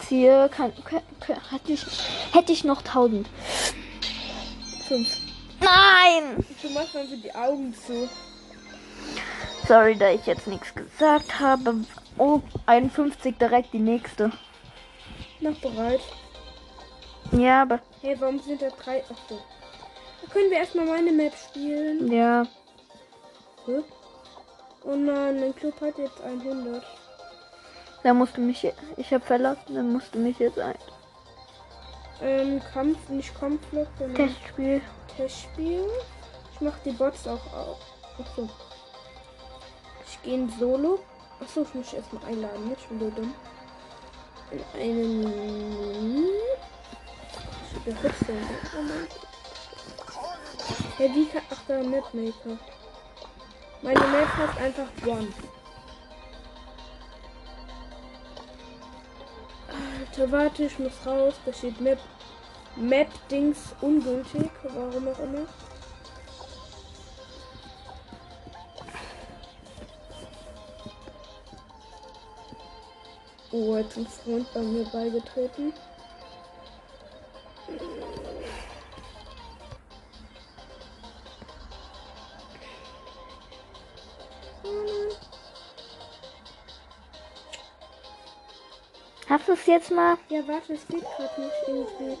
ziehe, kann, kann, kann, hätte, ich, hätte ich noch 1000. Fünf. Nein! Du machst einfach die Augen zu. Sorry, da ich jetzt nichts gesagt habe. Oh, 51 direkt die nächste. Noch bereit. Ja, aber Hey, warum sind da drei? Ach so. Können wir erstmal meine Map spielen. ja. Hä? Oh nein, mein Club hat jetzt 100. Da musst du mich. Ich habe verlassen, dann musst du mich jetzt ein Ähm, Kampf, nicht Kampfflug, sondern Testspiel. Testspiel. Ich mach die Bots auch auf. Achso. Ich gehe in Solo. Achso, ich muss erstmal einladen. Ich bin so dumm. In einen. Oh mein Gott. Hey, wie kann. Ach, da Mapmaker. Meine Map heißt einfach One. Alter, warte, ich muss raus. Da steht Map. Map-Dings ungültig. Warum auch immer. Oh, jetzt ein Freund bei mir beigetreten. Hast du es jetzt mal? Ja, warte, es geht gerade nicht irgendwie.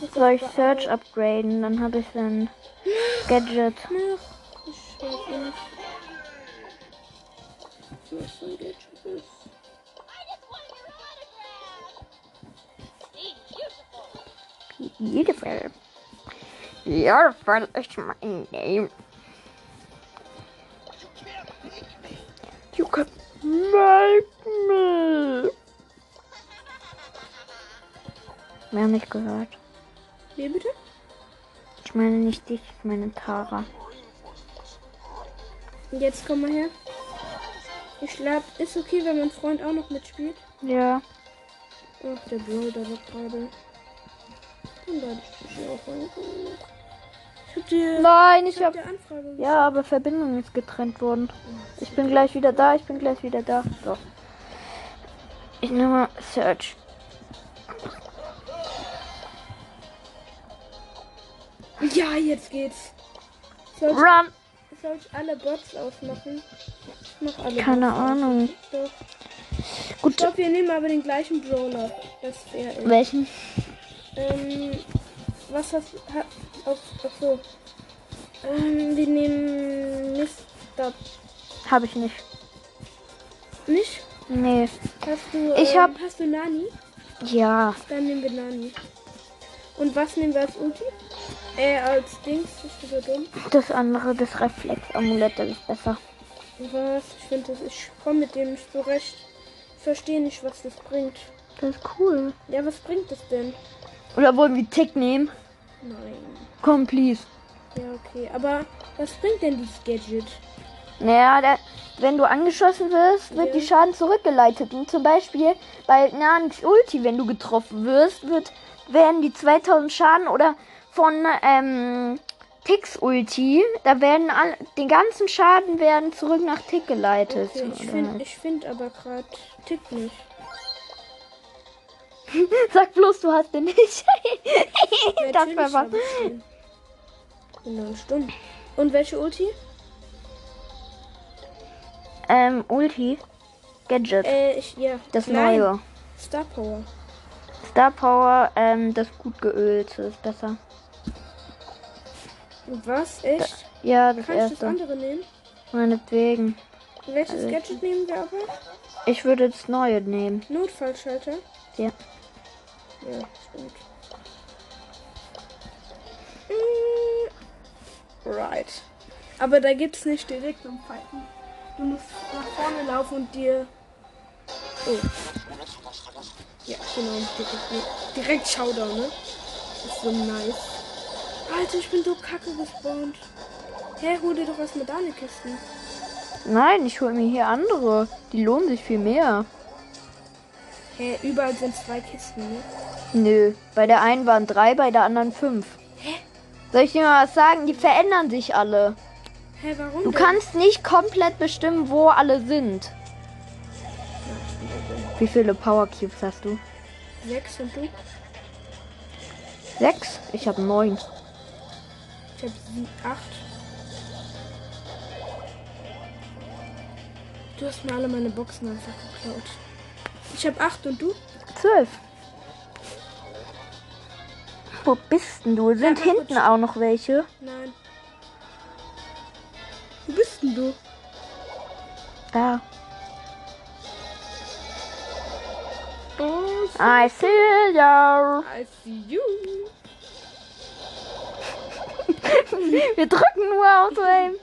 Muss Soll ich Search upgraden? Dann habe ich dann Gadget. Ach, ich weiß nicht. Was ein Gadget ist. Beautiful. Beautiful is my name. You can make me. Wir haben nicht gehört. Wie bitte? Ich meine nicht dich, ich meine Tara. Jetzt komm mal her. Ich glaube, ist okay, wenn mein Freund auch noch mitspielt. Ja. Ach, der Bro, der war gerade. Dann lade ich dich auch. Ich hab dir, Nein, ich ich hab hab. Ja, aber Verbindung ist getrennt worden. Ich bin gleich wieder da, ich bin gleich wieder da. So. Ich nehme mal Search. Ja, jetzt geht's. Soll ich, Run! soll ich alle Bots ausmachen? Ich mach alle Keine Bots Ahnung. Doch. Ich Gut. glaube, wir nehmen aber den gleichen Brawler. Das ist. Welchen? Ähm, was hast du. Ha, auf, ach so. Ähm, wir nehmen Mr. Habe ich nicht. Nicht? Nee. Hast du. Ich ähm, hab- Hast du Nani? Ja. Dann nehmen wir Nani. Und was nehmen wir als Ulti? Äh, als Dings. Du so dumm? Das andere, das Reflex-Amulett, das ist besser. Was? Ich finde das. Ich komme mit dem nicht zurecht. Ich verstehe nicht, was das bringt. Das ist cool. Ja, was bringt das denn? Oder wollen wir Tick nehmen? Nein. Komm, please. Ja, okay. Aber was bringt denn dieses Gadget? Naja, der, wenn du angeschossen wirst, wird Ja. die Schaden zurückgeleitet. Und zum Beispiel bei Nanis Ulti, wenn du getroffen wirst, wird, werden die 2000 Schaden oder von ähm, Ticks Ulti, da werden all, den ganzen Schaden werden zurück nach Tick geleitet. Okay, ich finde ich find aber gerade Tick nicht. Sag bloß, du hast den nicht. Ja, das war was. Genau, stimmt. Und welche Ulti? Ähm, Ulti. Gadget. Äh, ich, ja. das Nein, neue. Star Power. Star Power, ähm, das gut geölte ist besser. Was? Echt? Ja, das Kann ich das erste. andere nehmen? Meinetwegen. Welches Also- Gadget nehmen wir aber? Ich würde das neue nehmen. Notfallschalter? Ja. Ja, stimmt. Mm, Right. Aber da gibt's nicht direkt um Fighten. Du musst nach vorne laufen und dir. Oh. Ja, genau. Direkt, direkt Showdown, ne? Das ist so nice. Alter, ich bin so kacke gespawnt. Hä, hol dir doch erstmal deine Kisten. Nein, ich hole mir hier andere. Die lohnen sich viel mehr. Hä, überall sind zwei Kisten, ne? Nö, bei der einen waren drei, bei der anderen fünf. Hä? Soll ich dir mal was sagen? Die verändern sich alle. Hä, warum Du denn? kannst nicht komplett bestimmen, wo alle sind. Wie viele Power Cubes hast du? Sechs und du? Sechs? Ich habe neun. Ich habe acht. Du hast mir alle meine Boxen einfach geklaut. Ich habe acht und du? Zwölf. Wo bist denn du? Sind mal hinten auch noch welche? Nein. Wo bist denn du? Da. Oh, I see you. I see you. Wir drücken nur Auto aim.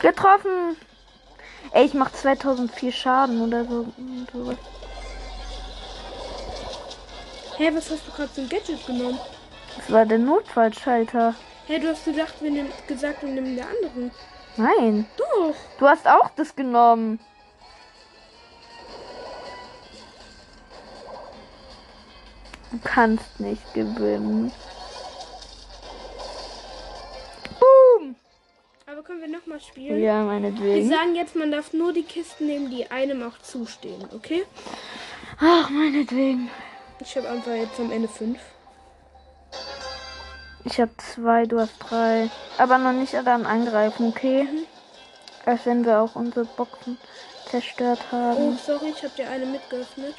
Getroffen. Ey, ich mach 2004 Schaden oder so. Hä, was hast du gerade zum Gadget genommen? Das war der Notfallschalter. Hä, du hast gedacht, wir nehmen, gesagt, wir nehmen der anderen. Nein. Doch. Du hast auch das genommen. Du kannst nicht gewinnen. Boom! Aber können wir nochmal spielen? Ja, Wir meinetwegen. sagen jetzt, man darf nur die Kisten nehmen, die einem auch zustehen, okay? Ach, meinetwegen. Ich habe einfach jetzt am Ende fünf. Ich habe zwei, du hast drei. Aber noch nicht dann angreifen, okay? Als wenn wir auch unsere Boxen zerstört Oh, haben. sorry, ich habe dir eine mitgeöffnet.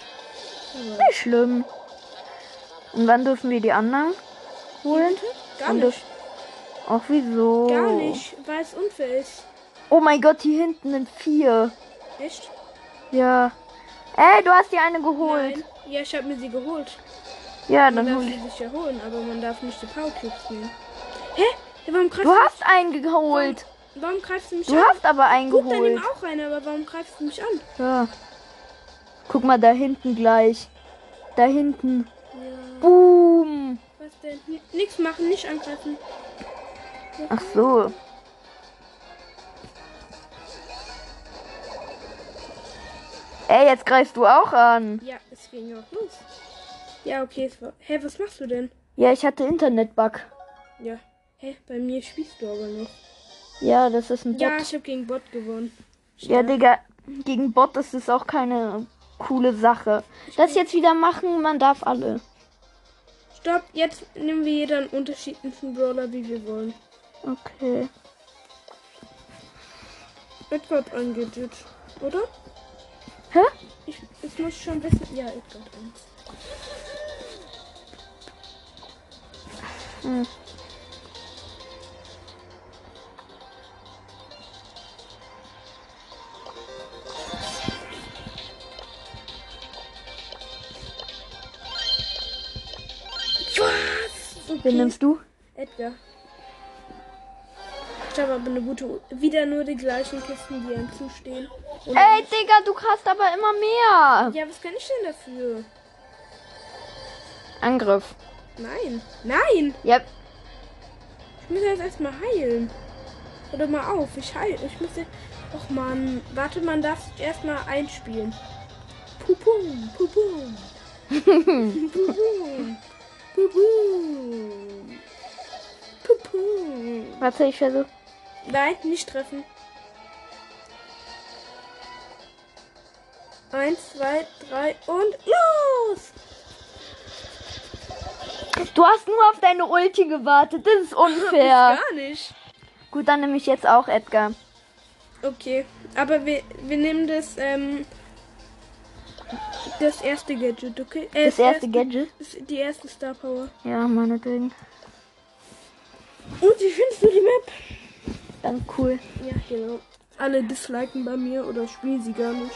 Aber Nicht schlimm. Und wann dürfen wir die anderen holen? gar Und nicht. Ach, wieso? Gar nicht, weil es unfair ist. Oh mein Gott, hier hinten sind vier. Echt? Ja. Ey, du hast die eine geholt. Nein. Ja, ich habe mir sie geholt. Ja, Man dann hol sie ich. sich ja holen, aber man darf nicht die Power Cubes nehmen. Hä? Warum greifst Du hast einen geholt. Warum greifst du mich Du an? hast aber einen Gut, dann nimm geholt. auch eine, aber warum greifst du mich an? Ja. Guck mal, da hinten gleich. Da hinten. Ja, Boom. was denn? N nix machen, nicht angreifen. Ach so. Ey, jetzt greifst du auch an. Ja, es ging auch los. Ja, okay, es war. Hä, was machst du denn? Ja, ich hatte Internetbug. Ja. Hä, bei mir spielst du aber nicht. Ja, das ist ein Bot. Ja, ich habe gegen Bot gewonnen. Ja, Digga, gegen Bot ist es auch keine coole Sache. Das jetzt wieder machen, man darf alle. Stopp, jetzt nehmen wir jeder einen unterschiedlichen Brawler, wie wir wollen. Okay. Edward angeht, oder? Hä? Ich, ich muss schon wissen. Ja, Edward 1. Hm. Wen nimmst du? Edgar. Ich habe aber eine gute. Wieder nur die gleichen Kisten, die einem zustehen. Und Ey, Digga, du hast aber immer mehr. ja, was kann ich denn dafür? Angriff. Nein. Nein! Ja, Ich muss jetzt erstmal heilen. Oder mal auf. Ich heil. Ich muss jetzt. Och man. Warte, man darf sich erstmal einspielen. Pupum, pupum. pupum. Warte, ich versuche. Nein, nicht treffen. Eins, zwei, drei und los! Du hast nur auf deine Ulti gewartet. Das ist unfair. Gar nicht. Gut, dann nehme ich jetzt auch Edgar. Okay, aber wir, wir nehmen das, ähm, das erste Gadget, okay? Äh, Das erste Gadget? das- Die erste Star Power. Ja, meinetwegen. Und wie findest du die Map? Dann cool. Ja, genau. Alle disliken bei mir oder spielen sie gar nicht.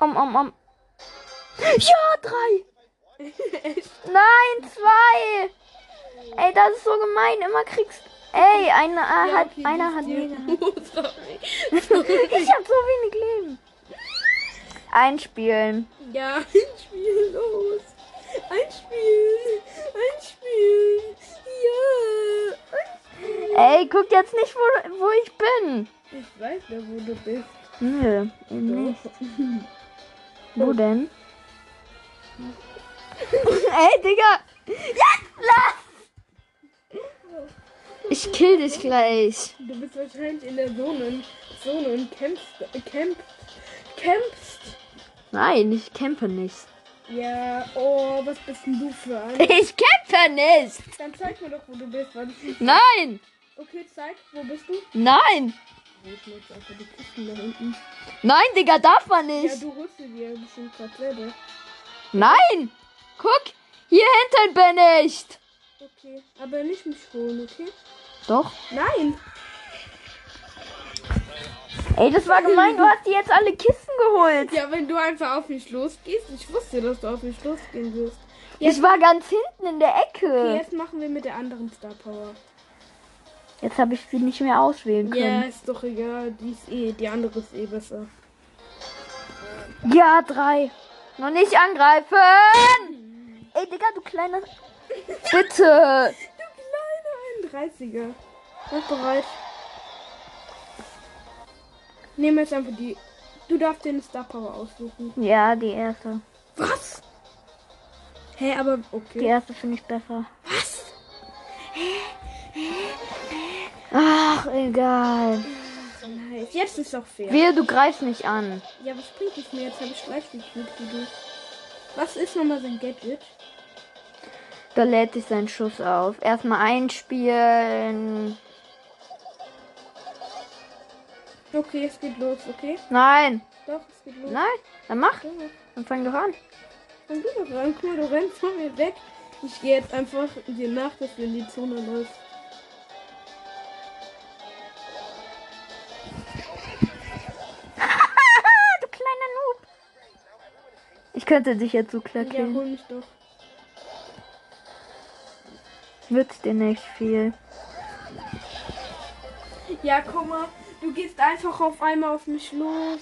Um, um, um. Ja, drei. Nein, zwei. Ey, das ist so gemein. Immer kriegst. Ey, einer Ja, hat, okay, einer hat dir- Oh, sorry. Ich hab so wenig Leben. Einspielen. Ja, einspielen, los. Einspielen, einspielen. Ja. Ey, guck jetzt nicht, wo, wo ich bin. Ich weiß ja, wo du bist. Nö, eben nicht. Wo denn? Ey, Digga. Jetzt lass! Ich kill dich gleich. Du bist wahrscheinlich in der Zone, Zone und kämpfst, äh, kämpfst, kämpfst. Nein, ich kämpfe nicht. Ja, oh, was bist denn du für ein? Ich kämpfe nicht. Dann zeig mir doch, wo du bist. Weil Nein. okay, zeig, wo bist du? Nein. Ist jetzt einfach die Kisten da hinten? Nein, Digga, darf man Ja, nicht. du holst sie dir bestimmt gerade selber. Nein. Guck, hier hinten bin ich. Okay, aber nicht mich holen, okay? Doch. Nein! Ey, das war gemein. Du hast dir jetzt alle Kisten geholt. Ja, wenn du einfach auf mich losgehst, ich wusste, dass du auf mich losgehen wirst. Ich war ganz hinten in der Okay, Ecke. jetzt machen wir mit der anderen Star Power. Jetzt habe ich sie nicht mehr auswählen Ja, können. ist doch egal. Die ist eh, die andere ist eh besser. Ja, drei. Noch nicht angreifen. Ey, Digga, du kleiner. Bitte. Du kleiner 31er. Mach bereit. Nehmen jetzt einfach die. Du darfst den Star Power aussuchen. Ja, die erste. Was? Hä, hey, aber Die okay. erste finde ich besser. Was? Ach, egal. Nice. Jetzt ist doch fair. Wehe, du greifst nicht an. Ja, was bringt es mir? Jetzt habe ich gleich wie du. Was ist nochmal sein Gadget? Da lädt sich sein Schuss auf. Erstmal einspielen. Okay, es geht los, okay? Nein. Doch, es geht los. Nein. Dann mach. Dann fang doch an. Komm du doch. Guck mal, du rennst von mir weg. Ich gehe jetzt einfach dir nach, dass du in die Zone läufst. du kleiner Noob. Ich könnte dich jetzt so klar Ja, hol mich doch. Nützt dir nicht viel. Ja, guck mal. Du gehst einfach auf einmal auf mich los.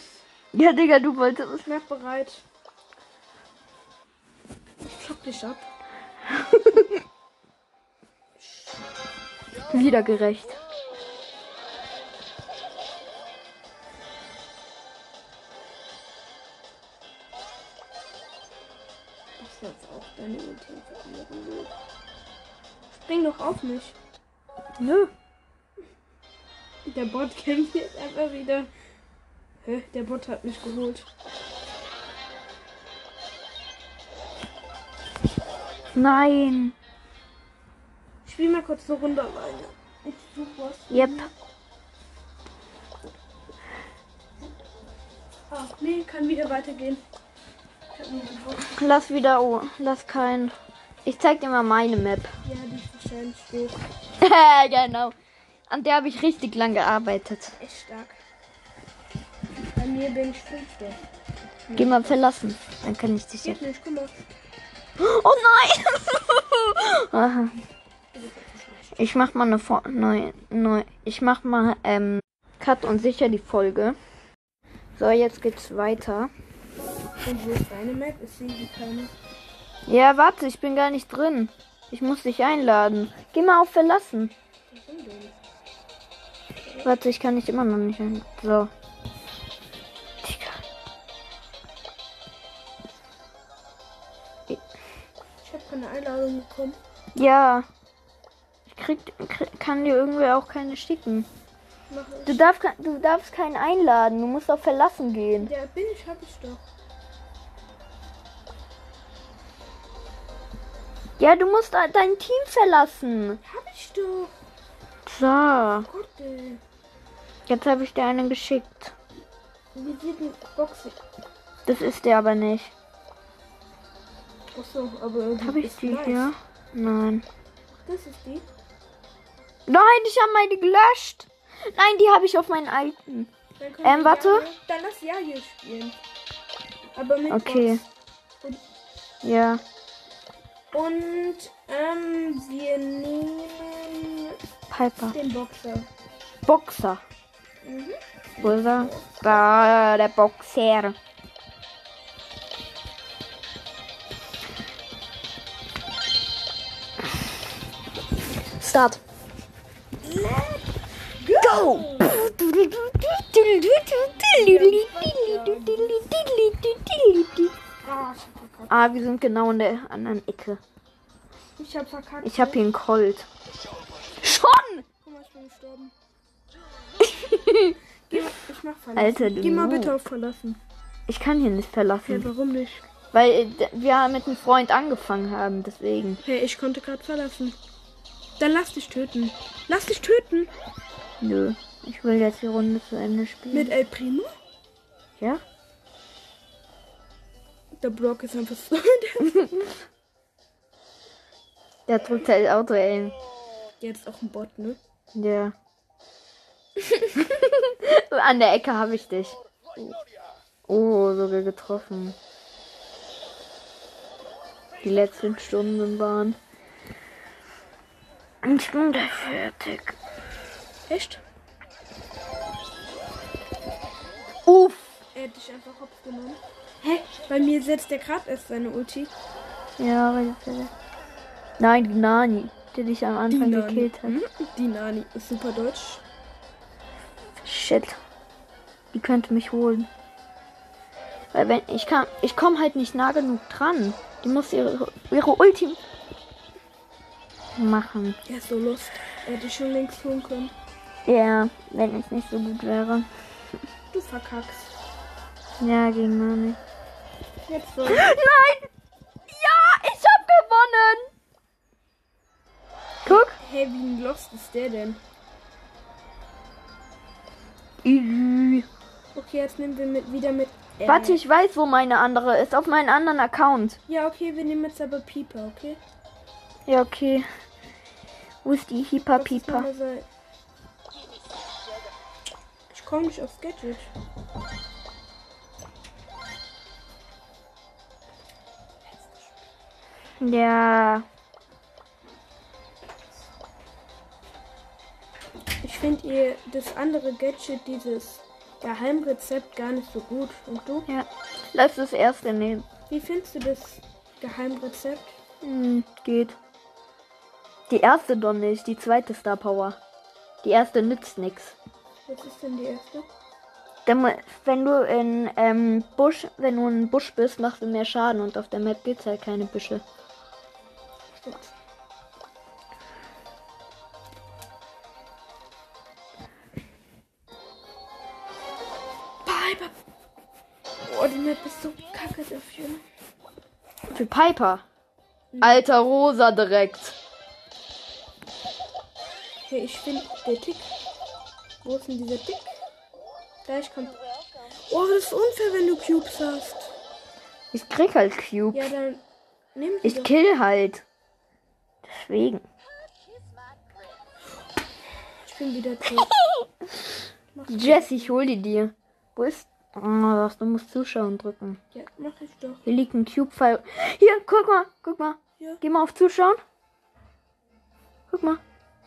Ja, Digga, du wolltest es. Mach bereit. Ich schock dich ab. Wieder gerecht. Das ist jetzt auch deine Ulti. Spring doch auf mich. Nö. Der Bot kämpft jetzt einfach wieder. Hä? Der Bot hat mich geholt. Nein. Spiel mal kurz eine Runde alleine. Ich such was. Yep. Ah, nee, kann wieder weitergehen. Ich. Lass wieder. Oh, lass keinen. Ich zeig dir mal meine Map. Ja, die ist wahrscheinlich hoch. genau. An der habe ich richtig lang gearbeitet. Echt stark. Bei mir bin ich fünfter. Geh mal verlassen. Dann kann ich dich Geht nicht, guck mal. Oh nein! Aha. Ich mach mal eine Fo neu, neu. Ich mach mal ähm, Cut und sicher die Folge. So, jetzt geht's weiter. Und wo ist deine Map? Ich sehe die keine. Ja, warte, ich bin gar nicht drin. Ich muss dich einladen. Geh mal auf Verlassen. Was denn? Warte, ich kann dich immer noch nicht ein. So. Ich habe keine Einladung bekommen. Ja. Ich krieg, krieg, kann dir irgendwer auch keine schicken. Du darfst, du darfst keinen einladen. Du musst auf Verlassen gehen. Ja, bin ich, hab ich doch. Ja, du musst de- dein Team verlassen. Hab ich doch. So. Jetzt habe ich dir einen geschickt. Wie sieht die Box? Das ist der aber nicht. Achso, aber Habe ich die nice. hier? Nein. Das ist die. Nein, ich habe meine gelöscht. Nein, die habe ich auf meinen alten. Ähm, warte. Ja, dann lass ja hier spielen. Aber mit Okay. Ja. Und ähm, wir nehmen Piper. den Boxer. Boxer. Mhm. Wo ist er? Da, der Boxer. Start. Go! Ah, ich hab verkackt. Ah, wir sind genau in der anderen Ecke. Ich hab verkackt. Ich habe hier einen Colt. Schon! bin gestorben. Geh mal, ich mach verlassen. Alter, du Geh mal bitte auf verlassen. Ich kann hier nicht verlassen. warum nicht? Weil äh, wir mit einem Freund angefangen haben, deswegen. Hey, ich konnte gerade verlassen. Dann lass dich töten. Lass dich töten. Nö. Ich will jetzt die Runde zu Ende spielen. Mit El Primo? ja? Der Brock ist einfach so. Der drückt halt Auto, ey. Jetzt auch ein Bot, ne? Ja. An der Ecke habe ich dich. Oh, sogar getroffen. Die letzten Stunden waren. Ich bin gleich fertig. Echt? Uff. Er hat dich einfach hops genommen. Hä? Bei mir setzt der gerade erst seine Ulti. Ja, aber jetzt hat er- Nein, die Nani, der dich am Anfang Nani. gekillt hat. Mhm. Die Nani ist super deutsch. Shit. Die könnte mich holen. Weil wenn ich kann, ich komme halt nicht nah genug dran. Die muss ihre, ihre Ulti machen. Er ist so lust. Er hätte schon längst holen können. Ja, wenn es nicht so gut wäre. Du verkackst. Ja, gegen Nani. Jetzt soll. Nein! Ja, ich hab gewonnen! Guck. hey, wie lost ist der denn? Okay, jetzt nehmen wir mit, wieder mit. äh, Warte, ich weiß, wo meine andere ist. Auf meinen anderen Account. Ja, okay, wir nehmen jetzt aber Pieper, okay? Ja, okay. Wo ist die ist Pieper? Ich komme nicht aufs Gadget. Ja. Ich finde ihr das andere Gadget, dieses Geheimrezept, gar nicht so gut. Und du? Ja. Lass das erste nehmen. Wie findest du das Geheimrezept? Hm, geht. Die erste doch nicht, die zweite Star Power. Die erste nützt nix. Was ist denn die erste? Wenn du in ähm, Busch, wenn du in Busch bist, machst du mehr Schaden und auf der Map gibt's halt keine Büsche. Piper! Oh, die Map ist so kacke dafür. Für Piper. Alter Rosa direkt. Hey, ich finde der Tick. Wo ist denn dieser Tick? Da, ich kann. Oh, das ist unfair, wenn du Cubes hast. Ich krieg halt Cube. Ja, dann nimm die Ich doch. kill halt. Deswegen. Ich bin wieder tot. Jess, ich hol die dir. Wo ist. Oh, was, du musst Zuschauen drücken. ja, mach ich doch. Hier liegt ein Cube-File. Hier, guck mal, guck mal. Ja. Geh mal auf Zuschauen. Guck mal.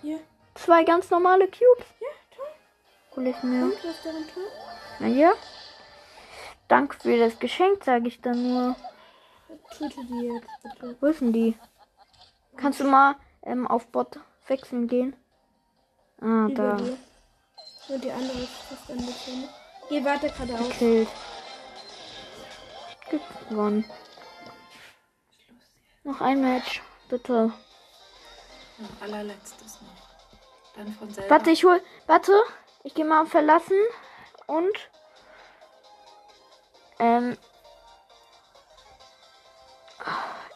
Hier. Zwei ganz normale Cubes. Ja, toll. Hol ich mir. Und was daran tun? Na ja. Danke für das Geschenk, sage ich dann nur. Töte die jetzt bitte. Wo ist denn die? Kannst du mal ähm, auf Bot wechseln gehen? Ah, Über da. dir. Und die andere ist fast an der Zähne. Geh weiter geradeaus. Gekillt. Gewonnen. Noch ein Match, bitte. Noch allerletztes noch. Dann von selber. Warte, ich hol. Warte, ich gehe mal auf Verlassen und. Ähm.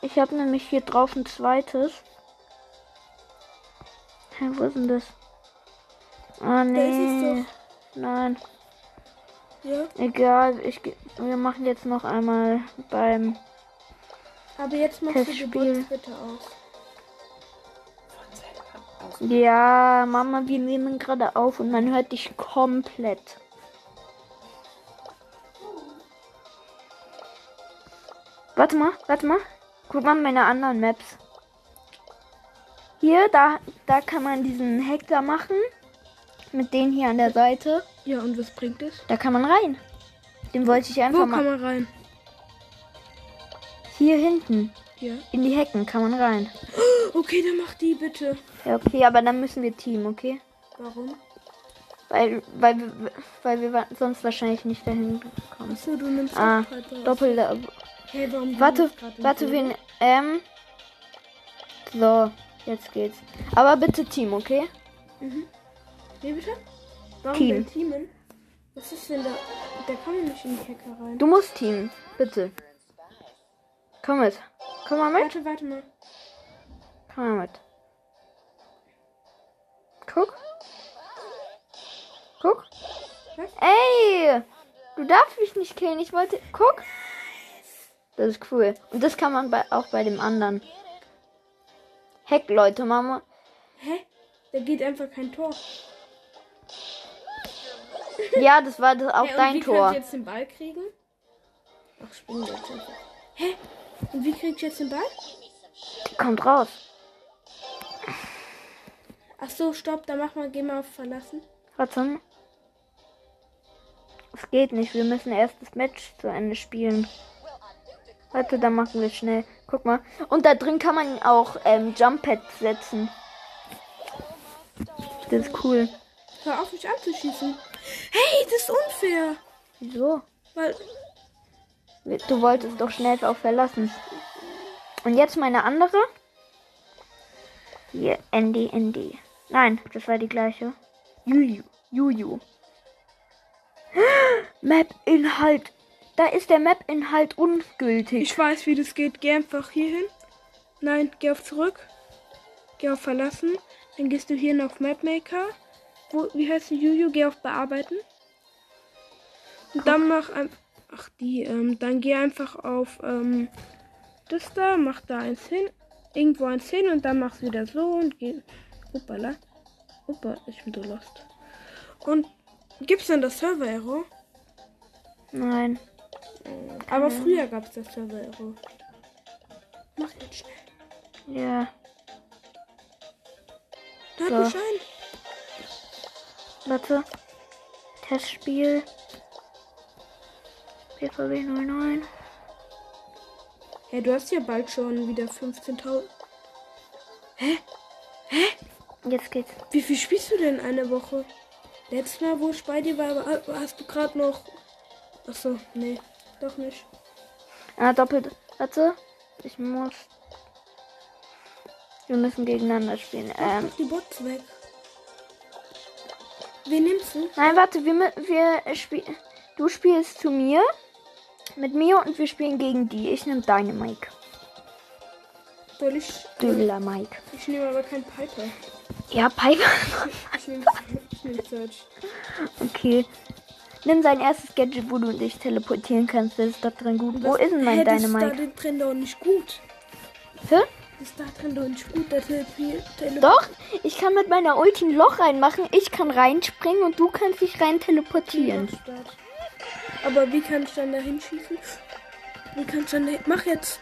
Ich habe nämlich hier drauf ein zweites. Hä, wo ist denn das? Ah, nee. Nein, Ja. egal. Ich, wir machen jetzt noch einmal beim. Aber jetzt machst Testspiel. Bitte aus. Von selber aus. Ja, Mama, wir nehmen gerade auf und man hört dich komplett. Warte mal, warte mal. Guck mal meine anderen Maps. Hier, da, da kann man diesen Hacker machen. Mit denen hier an der Seite. Ja, und was bringt es? Da kann man rein. Den wollte ich einfach Wo mal. kann man rein? Hier hinten. Ja. In die Hecken kann man rein. Okay, dann mach die bitte. Ja, okay, aber dann müssen wir Team, okay? Warum? Weil, weil, wir- weil wir sonst wahrscheinlich nicht dahin kommen. Achso, du nimmst Ah, auch Hey, warum Warte, warte, wen. Ähm. So, jetzt geht's. Aber bitte Team, okay? Mhm. Wie bitte? Warum Team. Teamen? Was ist denn da? Da kann man nicht in die Hecke rein. Du musst teamen. Bitte. Komm mit. Komm mal mit. Warte, warte mal. Komm mal mit. Guck. Guck. Was? Ey! Du darfst mich nicht killen. Ich wollte. Guck. Das ist cool. Und das kann man bei, auch bei dem anderen. Heck, Leute, Mama. Hä? Da geht einfach kein Tor. Ja, das war das auch und dein wie Tor. Ich jetzt den Ball kriegen? Ach, springen wir jetzt einfach. Hä? Und wie krieg ich jetzt den Ball? Kommt raus. Ach so, stopp, dann mach mal, geh mal auf Verlassen. Warte. Es geht nicht. Wir müssen erst das Match zu Ende spielen. Warte, dann machen wir schnell. Guck mal. Und da drin kann man auch ähm, Jump Pads setzen. Das ist cool. Hör auf, mich anzuschießen. Hey, das ist unfair. Wieso? Weil, Du wolltest doch schnell auf verlassen. Und jetzt meine andere. Hier, Andy, Andy. Nein, das war die gleiche. Juju, Juju. Map-Inhalt. Da ist der Map-Inhalt ungültig. ich weiß, wie das geht. Geh einfach hier hin. Nein, geh auf zurück. Geh auf Verlassen. Dann gehst du hier auf Mapmaker. Wo, wie heißt die Juju? Geh auf Bearbeiten. Und dann mach einfach. Ach, die, ähm, dann geh einfach auf, ähm, das da, mach da eins hin. Irgendwo eins hin und dann machst du wieder so und geh. Hoppala. Hoppa, ich bin so lost. Und gibt's denn das Server-Error? Nein. Aber früher gab's das Server-Error. Mach jetzt schnell. Ja. Da So. Bescheid. Warte. Testspiel. PVW 09. Hey, du hast ja bald schon wieder 15.000. Jetzt geht's. Wie viel spielst du denn eine Woche? Letztes Mal, wo ich bei dir war- hast du gerade noch. Achso, nee, doch nicht. Ah, doppelt. Warte. Ich muss. Wir müssen gegeneinander spielen. Ähm. Mach die Bots weg. Wen nimmst du? Nein, warte, wir, wir spielen. Du spielst zu mir. Mit mir und wir spielen gegen die. Ich nehme deine Mike. Soll ich. Dödler Mike. Ich nehme aber keinen Piper. Ja, Piper. Ich nehme nehm Search. okay. Nimm sein erstes Gadget, wo du dich teleportieren kannst. Das ist da drin gut. Wo ist denn mein Hä, das ist da Dynamite? drin doch nicht gut. Hä? Das ist da drin doch nicht gut, der Tele Tele Doch, ich kann mit meiner Ulti ein Loch reinmachen. Ich kann reinspringen und du kannst dich rein teleportieren. Aber wie kann ich dann da hinschießen? Wie kann ich dann da Mach jetzt.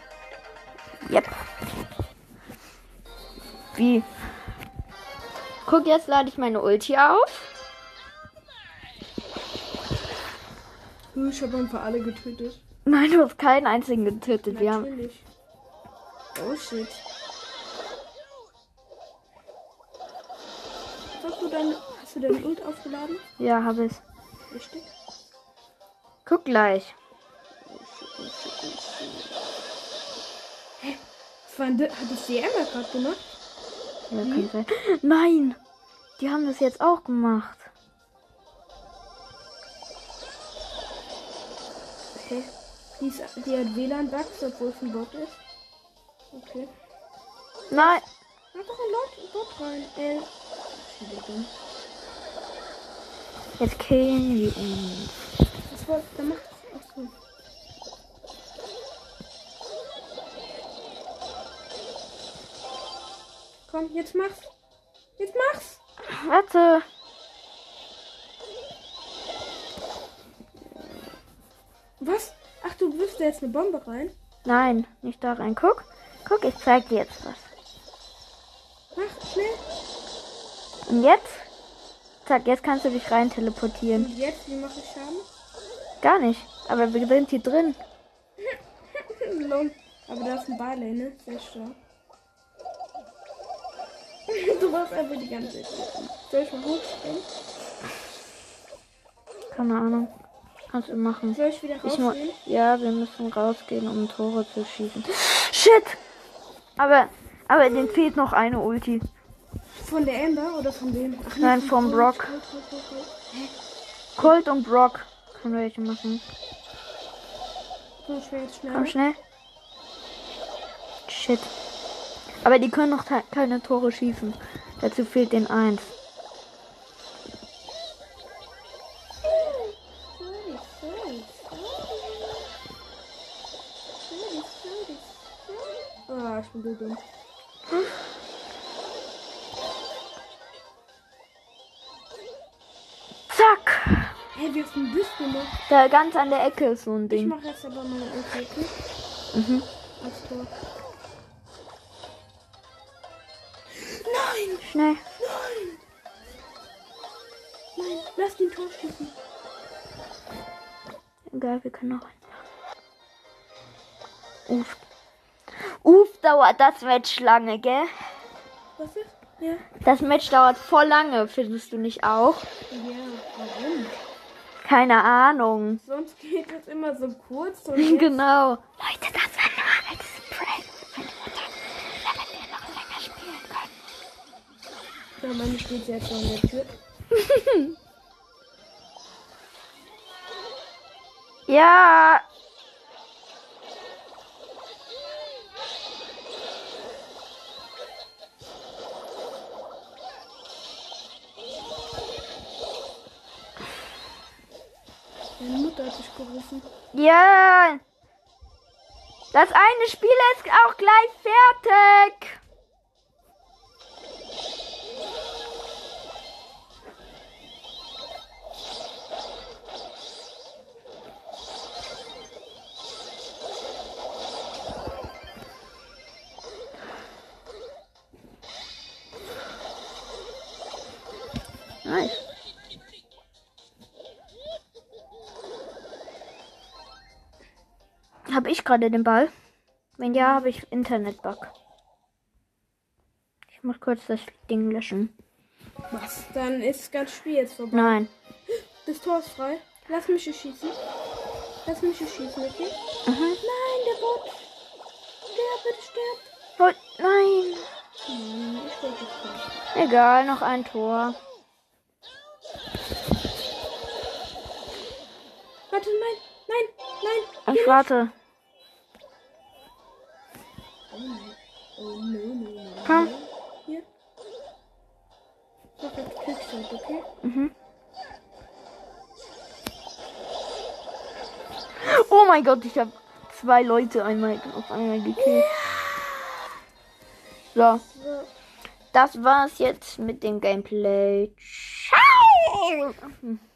Yep. Wie? Guck, jetzt lade ich meine Ulti auf. Ich habe einfach alle getötet. Nein, du hast keinen einzigen getötet. Wir haben. Natürlich. Oh shit. Hast du dein, hast du dein Ult aufgeladen? Ja, habe ich. Richtig. Guck gleich. Was war denn das? Hat das die Emma gerade gemacht? Ja, kann sein. Nein! Die haben das jetzt auch gemacht. Okay. Die, ist, die hat WLAN-Bugs, obwohl es ein Bot ist. Okay. Nein! Mach doch ein Bot rein. Äh. Jetzt killen die uns. Das war, dann mach doch. Achso. Komm, jetzt mach's. Jetzt mach's. Warte! Da jetzt eine Bombe rein? Nein, nicht da rein. Guck. Guck, ich zeig dir jetzt was. Mach schnell. Und jetzt? Zack, jetzt kannst du dich rein teleportieren. Und jetzt, wie mache ich Schaden? Gar nicht. Aber wir sind hier drin. Aber da ist ein Barley, ne? Sehr schlau. du machst einfach die ganze Zeit. Soll ich mal hochspringen? Keine Ahnung. Kannst du machen. Soll ich wieder Ich rausgehen? ja, wir müssen rausgehen, um Tore zu schießen. Shit! Aber, aber den fehlt noch eine Ulti. Von der Amber oder von wem? Ach, nicht Nein, von vom Brock. Colt, und Brock können wir welche machen. Komm, ich will jetzt schnell. Komm schnell. Shit. Aber die können noch keine Tore schießen. Dazu fehlt den eins. Ich bin so dumm. Zack. Hey, du denn das gemacht? Da ganz an der Ecke ist so ein Ich Ding. mache jetzt aber mal ein okay? Mhm. Als Tor. Schnell. Nein, lass den Tor schießen. Egal, wir können noch. Uff. Uff, dauert das Match lange, gell? Was ist? Ja. Das Match dauert voll lange, findest du nicht auch? Ja, warum? Keine Ahnung. Sonst geht es immer so kurz genau. Leute, das war nur als Prank. Damit wir noch länger spielen können. Ja, meine steht jetzt schon an der Tür. Ja. Meine Mutter hat dich gerufen. Ja. Das eine Spiel ist auch gleich fertig. Habe ich gerade den Ball? Wenn ja, habe ich Internetbug. Ich muss kurz das Ding löschen. Was? Dann ist das ganze Spiel jetzt vorbei. Nein. Das Tor ist frei. Lass mich hier schießen. Lass mich hier schießen, okay? Mhm. Nein, der Bot. Sterb, bitte sterb. Oh, nein. Nein, ich wollte nicht. Egal, noch ein Tor. Warte, nein, nein, nein. Ich warte. Oh, no, no, no. Komm. Hier. Mach jetzt Quickshot, okay? Mhm. Oh mein Gott, ich habe zwei Leute einmal auf einmal gekillt. So, So. das war's jetzt mit dem Gameplay. Ciao!